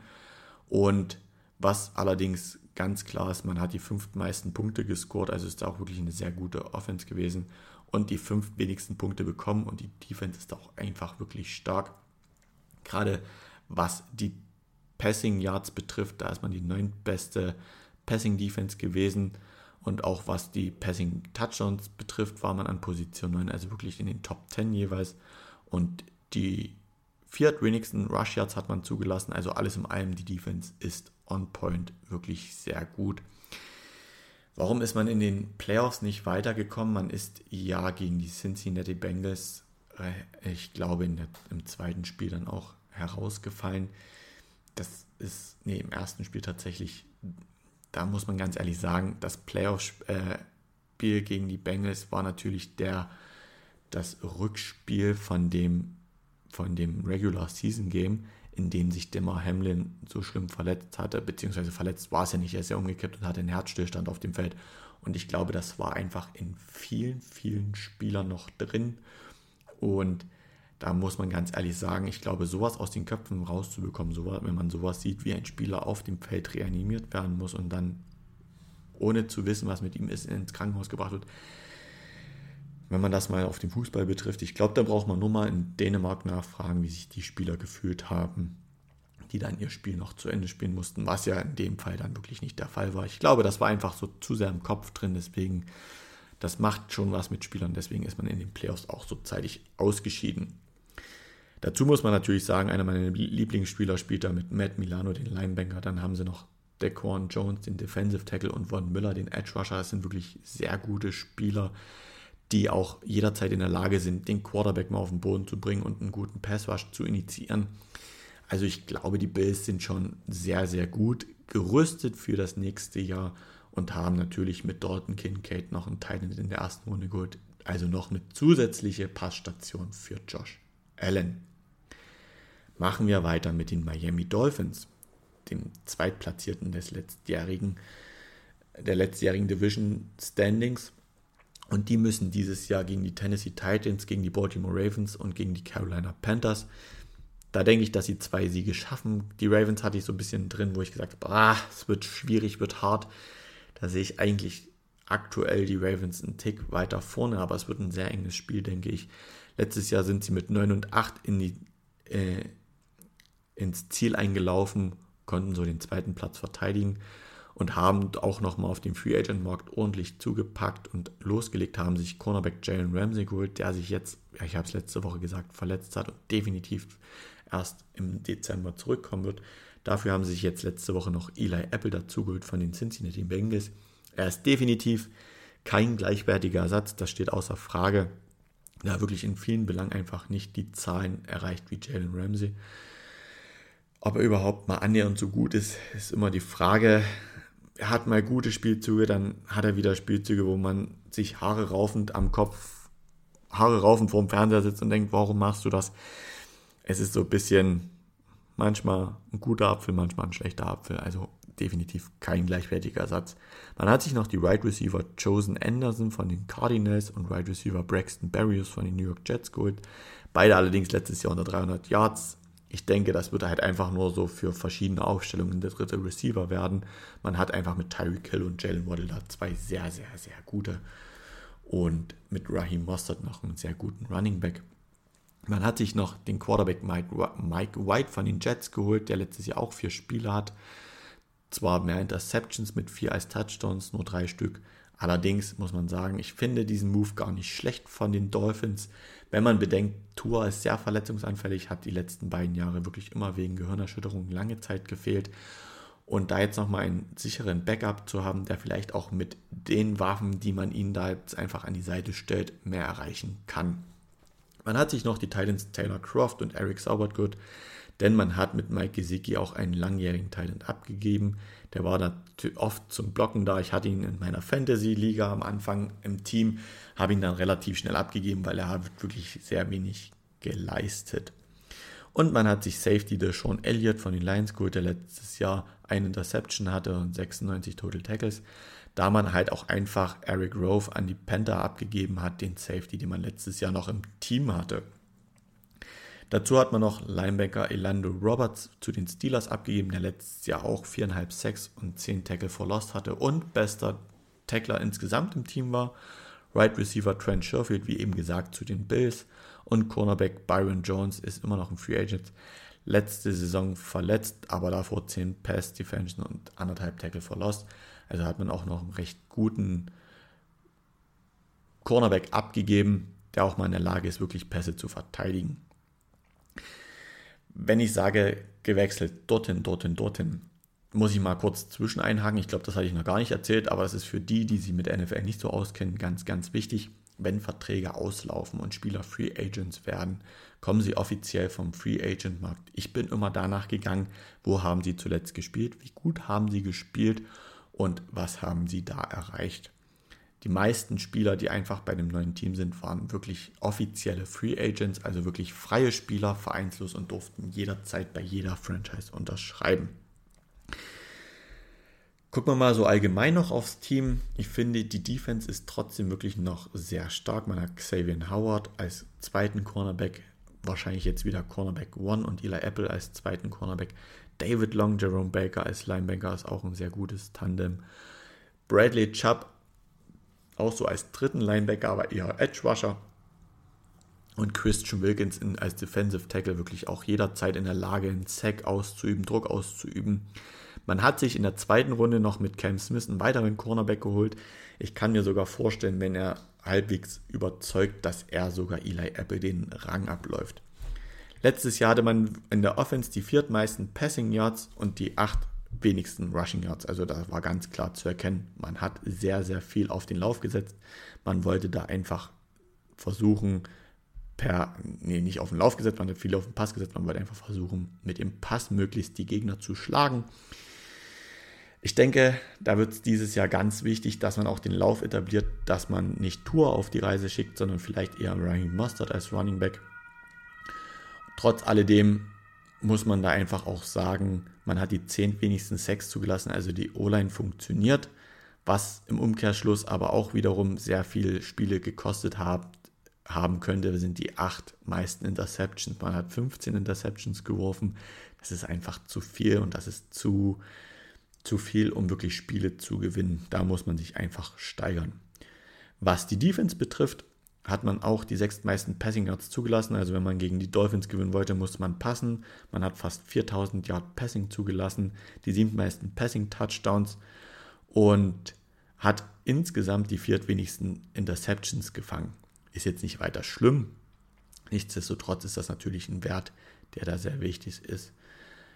Und was allerdings ganz klar ist, man hat die fünf meisten Punkte gescored. Also ist da auch wirklich eine sehr gute Offense gewesen. Und die fünf wenigsten Punkte bekommen. Und die Defense ist auch einfach wirklich stark. Gerade was die Passing Yards betrifft, da ist man die neuntbeste Passing Defense gewesen. Und auch was die Passing Touchdowns betrifft, war man an Position 9, also wirklich in den Top 10 jeweils. Und die viertwenigsten Rush Yards hat man zugelassen. Also alles in allem, die Defense ist on point, wirklich sehr gut. Warum ist man in den Playoffs nicht weitergekommen? Man ist ja gegen die Cincinnati Bengals, äh, ich glaube, der, im zweiten Spiel dann auch herausgefallen das ist, nee, im ersten Spiel tatsächlich, da muss man ganz ehrlich sagen, das Playoff-Spiel gegen die Bengals war natürlich der, das Rückspiel von dem, von dem Regular Season Game, in dem sich Demar Hamlin so schlimm verletzt hatte, beziehungsweise verletzt war es ja nicht, er ist ja umgekippt und hatte einen Herzstillstand auf dem Feld. Und ich glaube, das war einfach in vielen, vielen Spielern noch drin. Und da muss man ganz ehrlich sagen, ich glaube, sowas aus den Köpfen rauszubekommen, sowas, wenn man sowas sieht, wie ein Spieler auf dem Feld reanimiert werden muss und dann ohne zu wissen, was mit ihm ist, ins Krankenhaus gebracht wird. Wenn man das mal auf den Fußball betrifft, ich glaube, da braucht man nur mal in Dänemark nachfragen, wie sich die Spieler gefühlt haben, die dann ihr Spiel noch zu Ende spielen mussten, was ja in dem Fall dann wirklich nicht der Fall war. Ich glaube, das war einfach so zu sehr im Kopf drin, deswegen, das macht schon was mit Spielern, deswegen ist man in den Playoffs auch so zeitig ausgeschieden. Dazu muss man natürlich sagen, einer meiner Lieblingsspieler spielt da mit Matt Milano, den Linebanker. Dann haben sie noch Dequan Jones, den Defensive Tackle und Von Miller, den Edge Rusher. Das sind wirklich sehr gute Spieler, die auch jederzeit in der Lage sind, den Quarterback mal auf den Boden zu bringen und einen guten Pass Rush zu initiieren. Also ich glaube, die Bills sind schon sehr, sehr gut gerüstet für das nächste Jahr und haben natürlich mit Dalton Kincaid noch einen Teil in der ersten Runde geholt. Also noch eine zusätzliche Passstation für Josh Allen. Machen wir weiter mit den Miami Dolphins, dem Zweitplatzierten des letztjährigen, der letztjährigen Division Standings. Und die müssen dieses Jahr gegen die Tennessee Titans, gegen die Baltimore Ravens und gegen die Carolina Panthers. Da denke ich, dass sie zwei Siege schaffen. Die Ravens hatte ich so ein bisschen drin, wo ich gesagt habe, ah, es wird schwierig, wird hart. Da sehe ich eigentlich aktuell die Ravens einen Tick weiter vorne, aber es wird ein sehr enges Spiel, denke ich. Letztes Jahr sind sie mit 9 und 8 in die, äh, ins Ziel eingelaufen, konnten so den zweiten Platz verteidigen. und haben auch nochmal auf dem Free Agent Markt ordentlich zugepackt und losgelegt, haben sich Cornerback Jalen Ramsey geholt, der sich jetzt, ja, ich habe es letzte Woche gesagt, verletzt hat und definitiv erst im Dezember zurückkommen wird. Dafür haben sie sich jetzt letzte Woche noch Eli Apple dazugeholt von den Cincinnati Bengals. Er ist definitiv kein gleichwertiger Ersatz, das steht außer Frage. Da wirklich in vielen Belangen einfach nicht die Zahlen erreicht wie Jalen Ramsey. Ob er überhaupt mal annähernd so gut ist, ist immer die Frage er hat mal gute Spielzüge, dann hat er wieder Spielzüge, wo man sich Haare raufend am Kopf, Haare raufend vor dem Fernseher sitzt und denkt, warum machst du das? Es ist so ein bisschen manchmal ein guter Apfel, manchmal ein schlechter Apfel, also definitiv kein gleichwertiger Ersatz. Man hat sich noch die right Receiver Chosen Anderson von den Cardinals und Right Receiver Braxton Berrios von den New York Jets geholt. Beide allerdings letztes Jahr unter 300 Yards ich denke, das wird halt einfach nur so für verschiedene Aufstellungen der dritte Receiver werden. Man hat einfach mit Tyreek Hill und Jalen Waddle da zwei sehr, sehr, sehr gute und mit Raheem Mostert noch einen sehr guten Running Back. Man hat sich noch den Quarterback Mike, Mike White von den Jets geholt, der letztes Jahr auch vier Spiele hat. Zwar mehr Interceptions mit vier als Touchdowns, nur drei Stück. Allerdings muss man sagen, ich finde diesen Move gar nicht schlecht von den Dolphins. Wenn man bedenkt, Tour ist sehr verletzungsanfällig, hat die letzten beiden Jahre wirklich immer wegen Gehirnerschütterung lange Zeit gefehlt. Und da jetzt nochmal einen sicheren Backup zu haben, der vielleicht auch mit den Waffen, die man ihnen da jetzt einfach an die Seite stellt, mehr erreichen kann. Man hat sich noch die Titans Taylor Croft und Eric Saubertgood, denn man hat mit Mike Gesicki auch einen langjährigen Titan abgegeben. Der war da oft zum Blocken da. Ich hatte ihn in meiner Fantasy-Liga am Anfang im Team, habe ihn dann relativ schnell abgegeben, weil er hat wirklich sehr wenig geleistet. Und man hat sich Safety der Sean Elliott von den Lions geholt, der letztes Jahr eine Interception hatte und 96 Total Tackles. Da man halt auch einfach Eric Rove an die Panther abgegeben hat, den Safety, den man letztes Jahr noch im Team hatte. Dazu hat man noch Linebacker Elando Roberts zu den Steelers abgegeben, der letztes Jahr auch 4,5 Sacks und 10 Tackle for Lost hatte und bester Tackler insgesamt im Team war. Right Receiver Trent Sherfield, wie eben gesagt, zu den Bills und Cornerback Byron Jones ist immer noch ein Free Agent. Letzte Saison verletzt, aber davor 10 Pass Defension und anderthalb Tackle for Lost. Also hat man auch noch einen recht guten Cornerback abgegeben, der auch mal in der Lage ist, wirklich Pässe zu verteidigen wenn ich sage, gewechselt dorthin, dorthin, dorthin, muss ich mal kurz zwischen einhaken. Ich glaube, das hatte ich noch gar nicht erzählt, aber das ist für die, die sich mit NFL nicht so auskennen, ganz, ganz wichtig. Wenn Verträge auslaufen und Spieler Free Agents werden, kommen sie offiziell vom Free Agent Markt. Ich bin immer danach gegangen, wo haben sie zuletzt gespielt, wie gut haben sie gespielt und was haben sie da erreicht die meisten Spieler, die einfach bei dem neuen Team sind, waren wirklich offizielle Free Agents, also wirklich freie Spieler, vereinslos und durften jederzeit bei jeder Franchise unterschreiben. Gucken wir mal so allgemein noch aufs Team. Ich finde, die Defense ist trotzdem wirklich noch sehr stark. Man hat Xavier Howard als zweiten Cornerback, wahrscheinlich jetzt wieder Cornerback One und Eli Apple als zweiten Cornerback. David Long, Jerome Baker als Linebacker ist auch ein sehr gutes Tandem. Bradley Chubb auch so als dritten Linebacker, aber eher Edge Rusher. Und Christian Wilkins als Defensive Tackle wirklich auch jederzeit in der Lage, einen Sack auszuüben, Druck auszuüben. Man hat sich in der zweiten Runde noch mit Cam Smith einen weiteren Cornerback geholt. Ich kann mir sogar vorstellen, wenn er halbwegs überzeugt, dass er sogar Eli Apple den Rang abläuft. Letztes Jahr hatte man in der Offense die viertmeisten Passing Yards und die acht wenigsten Rushing Yards. Also da war ganz klar zu erkennen, man hat sehr, sehr viel auf den Lauf gesetzt. Man wollte da einfach versuchen, per, nee, nicht auf den Lauf gesetzt, man hat viel auf den Pass gesetzt, man wollte einfach versuchen, mit dem Pass möglichst die Gegner zu schlagen. Ich denke, da wird es dieses Jahr ganz wichtig, dass man auch den Lauf etabliert, dass man nicht Tour auf die Reise schickt, sondern vielleicht eher Raheem Mustard als Running Back. Trotz alledem muss man da einfach auch sagen, man hat die zehn wenigsten Sex zugelassen, also die O-Line funktioniert, was im Umkehrschluss aber auch wiederum sehr viele Spiele gekostet hat, haben könnte, sind die acht meisten Interceptions. Man hat 15 Interceptions geworfen. Das ist einfach zu viel und das ist zu, zu viel, um wirklich Spiele zu gewinnen. Da muss man sich einfach steigern. Was die Defense betrifft, hat man auch die sechstmeisten Passing Yards zugelassen. Also wenn man gegen die Dolphins gewinnen wollte, musste man passen. Man hat fast 4000 Yard Passing zugelassen, die siebtmeisten Passing Touchdowns und hat insgesamt die viertwenigsten Interceptions gefangen. Ist jetzt nicht weiter schlimm. Nichtsdestotrotz ist das natürlich ein Wert, der da sehr wichtig ist.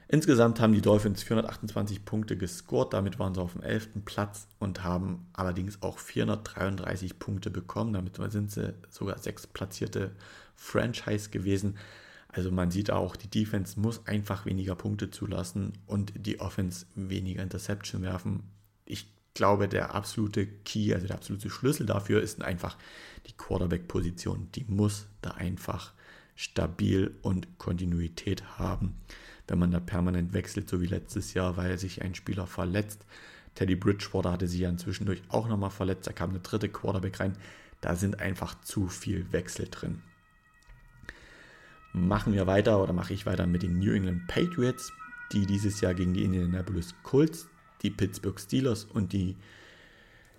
Insgesamt haben die Dolphins 428 Punkte gescored, damit waren sie auf dem 11. Platz und haben allerdings auch 433 Punkte bekommen. Damit sind sie sogar sechs platzierte Franchise gewesen. Also man sieht auch, die Defense muss einfach weniger Punkte zulassen und die Offense weniger Interception werfen. Ich glaube, der absolute Key, also der absolute Schlüssel dafür ist einfach die Quarterback-Position. Die muss da einfach stabil und Kontinuität haben wenn man da permanent wechselt, so wie letztes Jahr, weil sich ein Spieler verletzt. Teddy Bridgewater hatte sich ja inzwischen durch auch nochmal verletzt, da kam eine dritte Quarterback rein. Da sind einfach zu viel Wechsel drin. Machen wir weiter oder mache ich weiter mit den New England Patriots, die dieses Jahr gegen die Indianapolis Colts, die Pittsburgh Steelers und die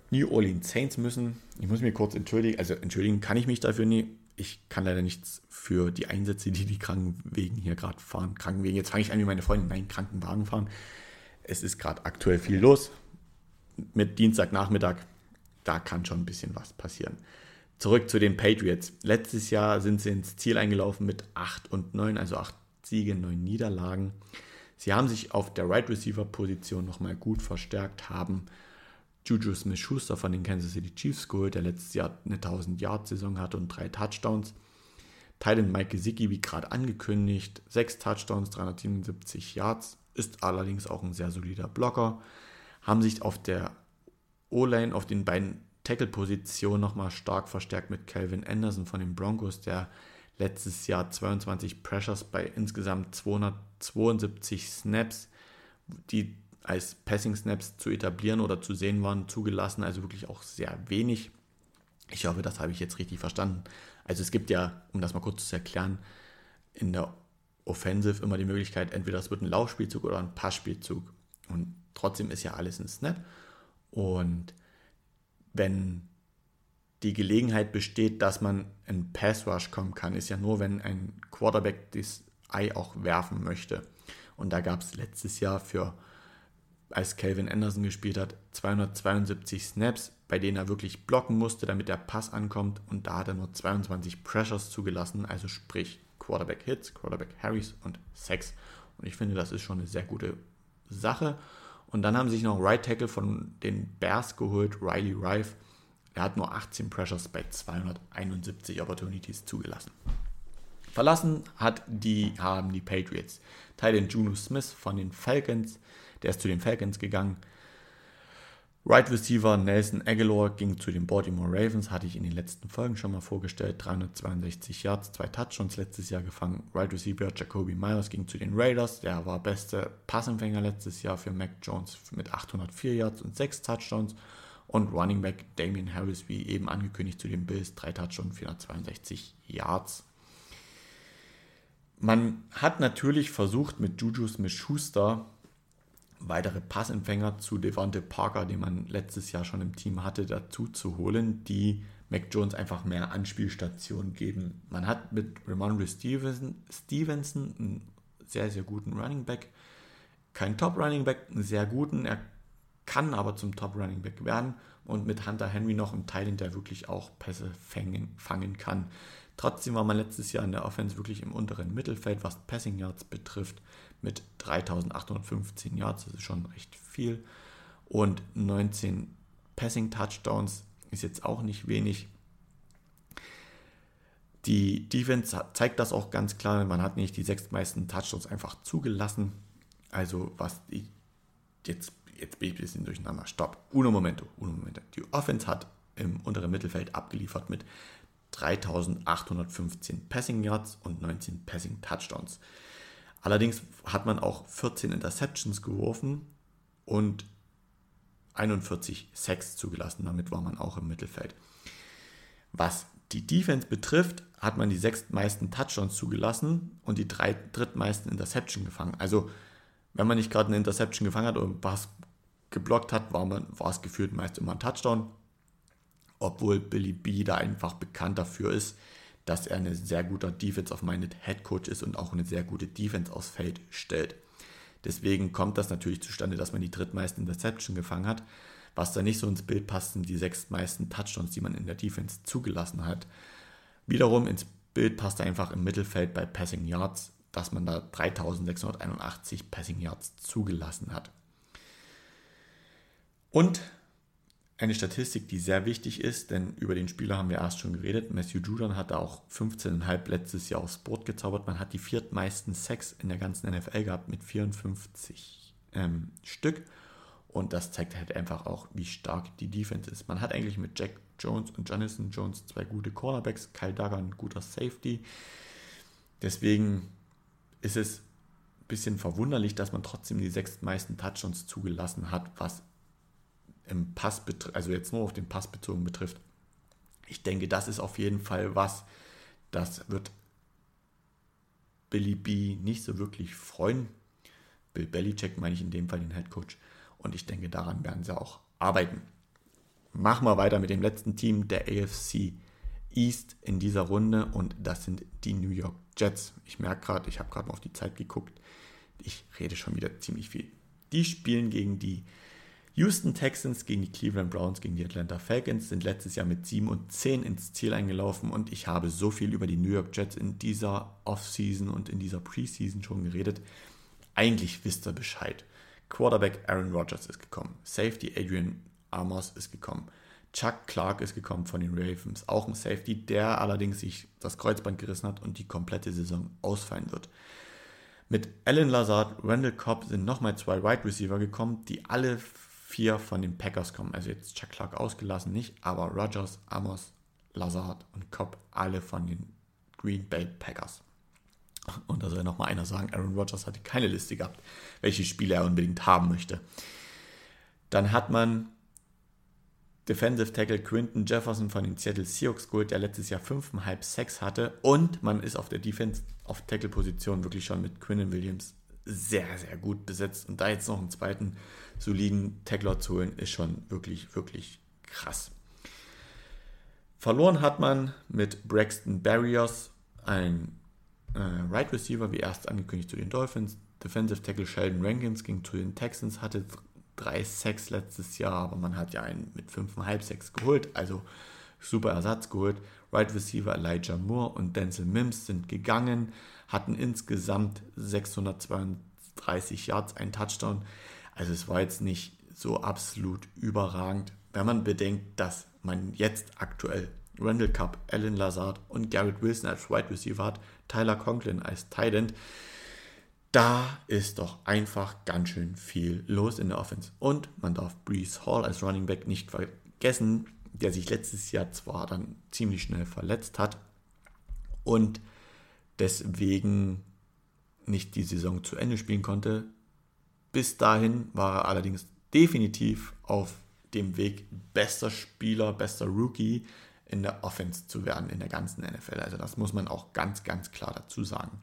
New Orleans Saints müssen. Ich muss mir kurz entschuldigen, also entschuldigen kann ich mich dafür nie ich kann leider nichts für die Einsätze, die die Krankenwegen hier gerade fahren. Krankenwegen, jetzt fange ich an wie meine Freundin, nein, Krankenwagen fahren. Es ist gerade aktuell viel los. Mit Dienstagnachmittag, da kann schon ein bisschen was passieren. Zurück zu den Patriots. Letztes Jahr sind sie ins Ziel eingelaufen mit 8 und 9, also 8 Siege, 9 Niederlagen. Sie haben sich auf der Right Receiver Position nochmal gut verstärkt, haben Juju Smith-Schuster von den Kansas City Chiefs geholt, der letztes Jahr eine 1000-Yard-Saison hatte und drei Touchdowns. Titan Mike Gesicki, wie gerade angekündigt, sechs Touchdowns, 377 Yards, ist allerdings auch ein sehr solider Blocker. Haben sich auf der O-Line, auf den beiden Tackle-Positionen nochmal stark verstärkt mit Calvin Anderson von den Broncos, der letztes Jahr 22 Pressures bei insgesamt 272 Snaps, die als Passing Snaps zu etablieren oder zu sehen waren, zugelassen, also wirklich auch sehr wenig. Ich hoffe, das habe ich jetzt richtig verstanden. Also es gibt ja, um das mal kurz zu erklären, in der Offensive immer die Möglichkeit, entweder es wird ein Laufspielzug oder ein Passspielzug. Und trotzdem ist ja alles ein Snap. Und wenn die Gelegenheit besteht, dass man in Pass Rush kommen kann, ist ja nur, wenn ein Quarterback das Ei auch werfen möchte. Und da gab es letztes Jahr für als Calvin Anderson gespielt hat, 272 Snaps, bei denen er wirklich blocken musste, damit der Pass ankommt. Und da hat er nur 22 Pressures zugelassen, also sprich Quarterback Hits, Quarterback Harrys und Sacks. Und ich finde, das ist schon eine sehr gute Sache. Und dann haben sich noch Right Tackle von den Bears geholt, Riley Rife. Er hat nur 18 Pressures bei 271 Opportunities zugelassen. Verlassen hat die, haben die Patriots. Tylen Juno Smith von den Falcons der ist zu den Falcons gegangen. Right Receiver Nelson Aguilar ging zu den Baltimore Ravens, hatte ich in den letzten Folgen schon mal vorgestellt. 362 Yards, zwei Touchdowns letztes Jahr gefangen. Right Receiver Jacoby Myers ging zu den Raiders, der war bester Passempfänger letztes Jahr für Mac Jones mit 804 Yards und sechs Touchdowns. Und Running Back Damian Harris, wie eben angekündigt, zu den Bills, drei Touchdowns, 462 Yards. Man hat natürlich versucht, mit Juju Smith-Schuster weitere Passempfänger zu Devonte Parker, den man letztes Jahr schon im Team hatte, dazu zu holen, die Mac Jones einfach mehr Anspielstationen geben. Man hat mit Ramondre Stevenson, Stevenson einen sehr, sehr guten Running Back. Kein Top Running Back, einen sehr guten. Er kann aber zum Top Running Back werden. Und mit Hunter Henry noch einen Teil, der wirklich auch Pässe fangen, fangen kann. Trotzdem war man letztes Jahr in der Offense wirklich im unteren Mittelfeld, was Passing Yards betrifft mit 3815 Yards, das ist schon recht viel. Und 19 Passing Touchdowns ist jetzt auch nicht wenig. Die Defense zeigt das auch ganz klar. Man hat nicht die sechs meisten Touchdowns einfach zugelassen. Also was die jetzt jetzt bin ich ein bisschen durcheinander. Stopp. Uno momento, uno momento. Die Offense hat im unteren Mittelfeld abgeliefert mit 3815 Passing Yards und 19 Passing Touchdowns. Allerdings hat man auch 14 Interceptions geworfen und 41 Sacks zugelassen. Damit war man auch im Mittelfeld. Was die Defense betrifft, hat man die sechs meisten Touchdowns zugelassen und die drei drittmeisten Interception gefangen. Also, wenn man nicht gerade eine Interception gefangen hat oder was geblockt hat, war, man, war es gefühlt meist immer ein Touchdown. obwohl Billy B da einfach bekannt dafür ist, dass er ein sehr guter Defense-of-Minded Head Coach ist und auch eine sehr gute Defense aufs Feld stellt. Deswegen kommt das natürlich zustande, dass man die drittmeisten Interception gefangen hat. Was da nicht so ins Bild passt, sind die sechs meisten Touchdowns, die man in der Defense zugelassen hat. Wiederum ins Bild passt einfach im Mittelfeld bei Passing Yards, dass man da 3681 Passing Yards zugelassen hat. Und eine Statistik, die sehr wichtig ist, denn über den Spieler haben wir erst schon geredet. Matthew Judon hat auch 15,5 letztes Jahr aufs Board gezaubert. Man hat die viertmeisten Sex in der ganzen NFL gehabt mit 54 ähm, Stück. Und das zeigt halt einfach auch, wie stark die Defense ist. Man hat eigentlich mit Jack Jones und Jonathan Jones zwei gute Cornerbacks, Kyle Duggar ein guter Safety. Deswegen ist es ein bisschen verwunderlich, dass man trotzdem die sechs meisten Touchdowns zugelassen hat, was im Pass, also jetzt nur auf den Pass bezogen betrifft. Ich denke, das ist auf jeden Fall was, das wird Billy B nicht so wirklich freuen. Bill Belichick meine ich in dem Fall den Head Coach. Und ich denke, daran werden sie auch arbeiten. Machen wir weiter mit dem letzten Team der AFC East in dieser Runde und das sind die New York Jets. Ich merke gerade, ich habe gerade mal auf die Zeit geguckt. Ich rede schon wieder ziemlich viel. Die spielen gegen die Houston Texans gegen die Cleveland Browns, gegen die Atlanta Falcons sind letztes Jahr mit 7 und 10 ins Ziel eingelaufen und ich habe so viel über die New York Jets in dieser Offseason und in dieser Preseason schon geredet. Eigentlich wisst ihr Bescheid. Quarterback Aaron Rodgers ist gekommen. Safety Adrian Amos ist gekommen. Chuck Clark ist gekommen von den Ravens. Auch ein Safety, der allerdings sich das Kreuzband gerissen hat und die komplette Saison ausfallen wird. Mit Alan Lazard, Randall Cobb sind nochmal zwei Wide Receiver gekommen, die alle vier von den Packers kommen. Also jetzt Chuck Clark ausgelassen nicht, aber Rogers, Amos, Lazard und Cobb alle von den Green Bay Packers. Und da soll nochmal einer sagen, Aaron Rodgers hatte keine Liste gehabt, welche Spiele er unbedingt haben möchte. Dann hat man Defensive Tackle Quinton Jefferson von den Seattle Seahawks geholt, der letztes Jahr 5,5 Sex hatte. Und man ist auf der Defense auf Tackle-Position wirklich schon mit Quinnen Williams sehr, sehr gut besetzt. Und da jetzt noch einen zweiten soliden Tackler zu holen, ist schon wirklich, wirklich krass. Verloren hat man mit Braxton Barriers, ein äh, Right Receiver, wie erst angekündigt, zu den Dolphins. Defensive Tackle Sheldon Rankins ging zu den Texans, hatte drei Sacks letztes Jahr, aber man hat ja einen mit 5,5 Sacks geholt, also super Ersatz geholt. Right Receiver Elijah Moore und Denzel Mims sind gegangen, hatten insgesamt 632 Yards, ein Touchdown. Also es war jetzt nicht so absolut überragend, wenn man bedenkt, dass man jetzt aktuell Randall Cup, Alan Lazard und Garrett Wilson als Wide Receiver hat, Tyler Conklin als Tight End. Da ist doch einfach ganz schön viel los in der Offense. Und man darf Brees Hall als Running Back nicht vergessen, der sich letztes Jahr zwar dann ziemlich schnell verletzt hat und deswegen nicht die Saison zu Ende spielen konnte. Bis dahin war er allerdings definitiv auf dem Weg, bester Spieler, bester Rookie in der Offense zu werden in der ganzen NFL. Also das muss man auch ganz, ganz klar dazu sagen.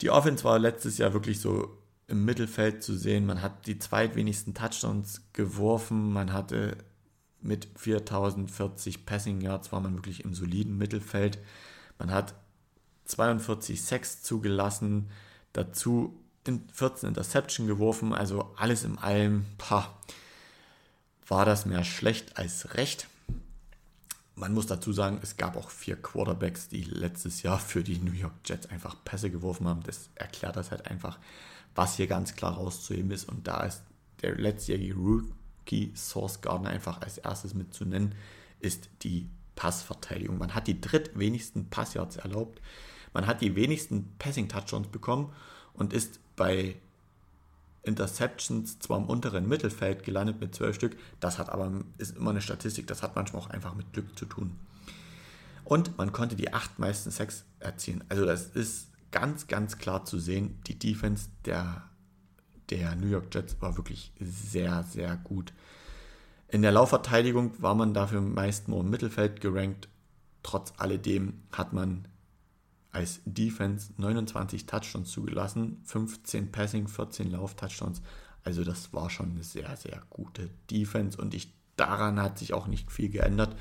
Die Offense war letztes Jahr wirklich so im Mittelfeld zu sehen. Man hat die zweitwenigsten Touchdowns geworfen. Man hatte mit 4040 Passing Yards war man wirklich im soliden Mittelfeld. Man hat 42 Sacks zugelassen, dazu 14 Interception geworfen, also alles in allem, pah, war das mehr schlecht als recht. Man muss dazu sagen, es gab auch vier Quarterbacks, die letztes Jahr für die New York Jets einfach Pässe geworfen haben. Das erklärt das halt einfach, was hier ganz klar rauszuheben ist. Und da ist der letztjährige Rookie Source Gardner einfach als erstes mitzunennen, ist die Passverteidigung. Man hat die drittwenigsten Passyards erlaubt. Man hat die wenigsten Passing Touchdowns bekommen und ist bei Interceptions zwar im unteren Mittelfeld gelandet mit zwölf Stück, das hat aber ist immer eine Statistik, das hat manchmal auch einfach mit Glück zu tun. Und man konnte die acht meisten Sacks erzielen. Also das ist ganz, ganz klar zu sehen. Die Defense der, der New York Jets war wirklich sehr, sehr gut. In der Laufverteidigung war man dafür meist nur im Mittelfeld gerankt. Trotz alledem hat man als Defense 29 Touchdowns zugelassen, 15 Passing, 14 Lauf-Touchdowns. Also das war schon eine sehr, sehr gute Defense und ich daran hat sich auch nicht viel geändert.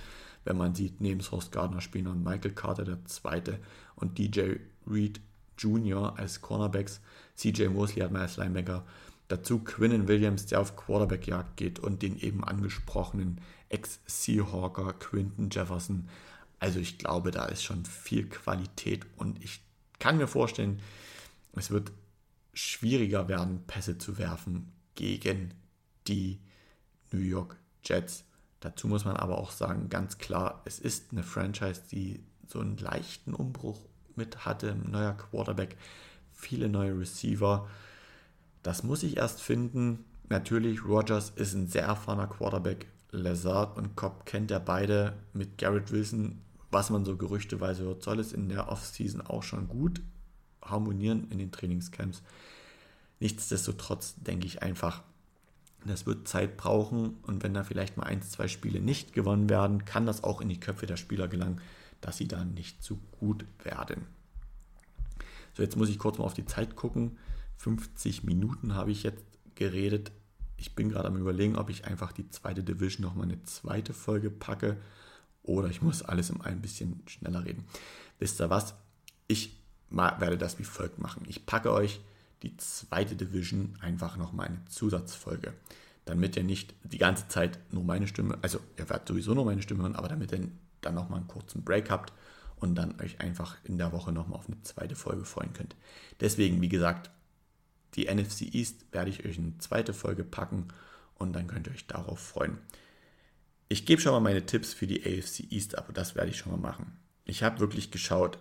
Wenn man sieht, neben Source Gardner spielen noch Michael Carter, der Zweite, und DJ Reed Jr. als Cornerbacks. CJ Mosley hat man als Linebacker. Dazu Quinnen Williams, der auf Quarterback-Jagd geht und den eben angesprochenen Ex-Seahawker Quinton Jefferson. Also ich glaube, da ist schon viel Qualität und ich kann mir vorstellen, es wird schwieriger werden, Pässe zu werfen gegen die New York Jets. Dazu muss man aber auch sagen, ganz klar, es ist eine Franchise, die so einen leichten Umbruch mit hatte, neuer Quarterback, viele neue Receiver. Das muss ich erst finden. Natürlich, Rogers ist ein sehr erfahrener Quarterback. Lazard und Cobb kennt er beide. Mit Garrett Wilson, was man so gerüchteweise hört, soll es in der Offseason auch schon gut harmonieren in den Trainingscamps. Nichtsdestotrotz denke ich einfach, das wird Zeit brauchen und wenn da vielleicht mal ein, zwei Spiele nicht gewonnen werden, kann das auch in die Köpfe der Spieler gelangen, dass sie dann nicht zu gut werden. So, jetzt muss ich kurz mal auf die Zeit gucken. 50 Minuten habe ich jetzt geredet. Ich bin gerade am Überlegen, ob ich einfach die zweite Division nochmal eine zweite Folge packe oder ich muss alles im ein bisschen schneller reden. Wisst ihr was? Ich werde das wie folgt machen. Ich packe euch die zweite Division einfach nochmal eine Zusatzfolge. Damit ihr nicht die ganze Zeit nur meine Stimme, also ihr werdet sowieso nur meine Stimme hören, aber damit ihr dann nochmal einen kurzen Break habt und dann euch einfach in der Woche nochmal auf eine zweite Folge freuen könnt. Deswegen, wie gesagt, die NFC East werde ich euch in eine zweite Folge packen und dann könnt ihr euch darauf freuen. Ich gebe schon mal meine Tipps für die AFC East ab, das werde ich schon mal machen. Ich habe wirklich geschaut,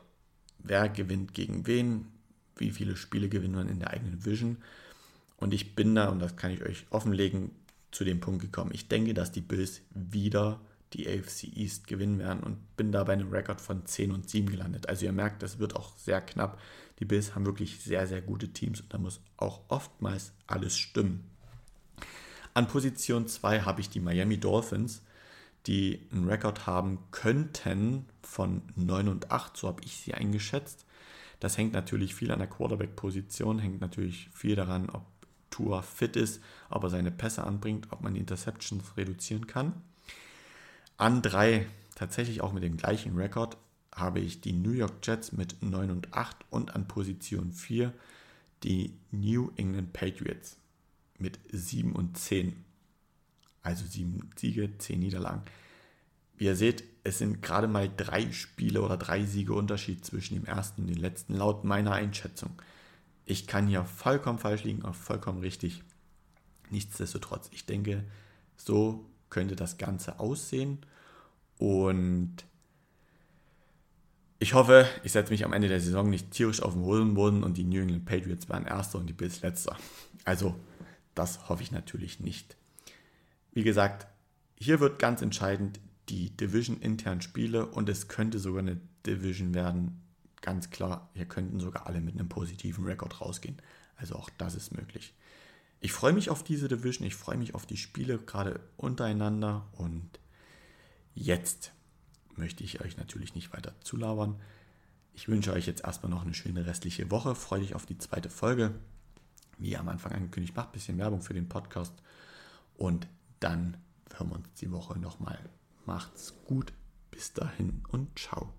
wer gewinnt gegen wen, wie viele Spiele gewinnt man in der eigenen Division. Und ich bin da, und das kann ich euch offenlegen, zu dem Punkt gekommen. Ich denke, dass die Bills wieder die AFC East gewinnen werden und bin da bei einem Rekord von 10 und 7 gelandet. Also ihr merkt, das wird auch sehr knapp. Die Bills haben wirklich sehr, sehr gute Teams und da muss auch oftmals alles stimmen. An Position 2 habe ich die Miami Dolphins, die einen Rekord haben könnten von 9 und 8, so habe ich sie eingeschätzt. Das hängt natürlich viel an der Quarterback-Position, hängt natürlich viel daran, ob Tua fit ist, ob er seine Pässe anbringt, ob man die Interceptions reduzieren kann. An drei, tatsächlich auch mit dem gleichen Rekord, habe ich die New York Jets mit 9 und 8 und an Position 4 die New England Patriots mit 7 und 10. Also 7 Siege, 10 Niederlagen. Wie ihr seht, es sind gerade mal drei Spiele oder drei Siege Unterschied zwischen dem ersten und dem letzten, laut meiner Einschätzung. Ich kann hier vollkommen falsch liegen, auch vollkommen richtig. Nichtsdestotrotz, ich denke, so könnte das Ganze aussehen. Und ich hoffe, ich setze mich am Ende der Saison nicht tierisch auf den Hosenboden und die New England Patriots waren Erster und die Bills Letzter. Also, das hoffe ich natürlich nicht. Wie gesagt, hier wird ganz entscheidend die Division intern Spiele und es könnte sogar eine Division werden. Ganz klar, hier könnten sogar alle mit einem positiven Rekord rausgehen. Also auch das ist möglich. Ich freue mich auf diese Division, ich freue mich auf die Spiele gerade untereinander und jetzt möchte ich euch natürlich nicht weiter zulabern. Ich wünsche euch jetzt erstmal noch eine schöne restliche Woche. Freue dich auf die zweite Folge. Wie am Anfang angekündigt, macht ein bisschen Werbung für den Podcast und dann hören wir uns die Woche nochmal. Macht's gut. Bis dahin und ciao.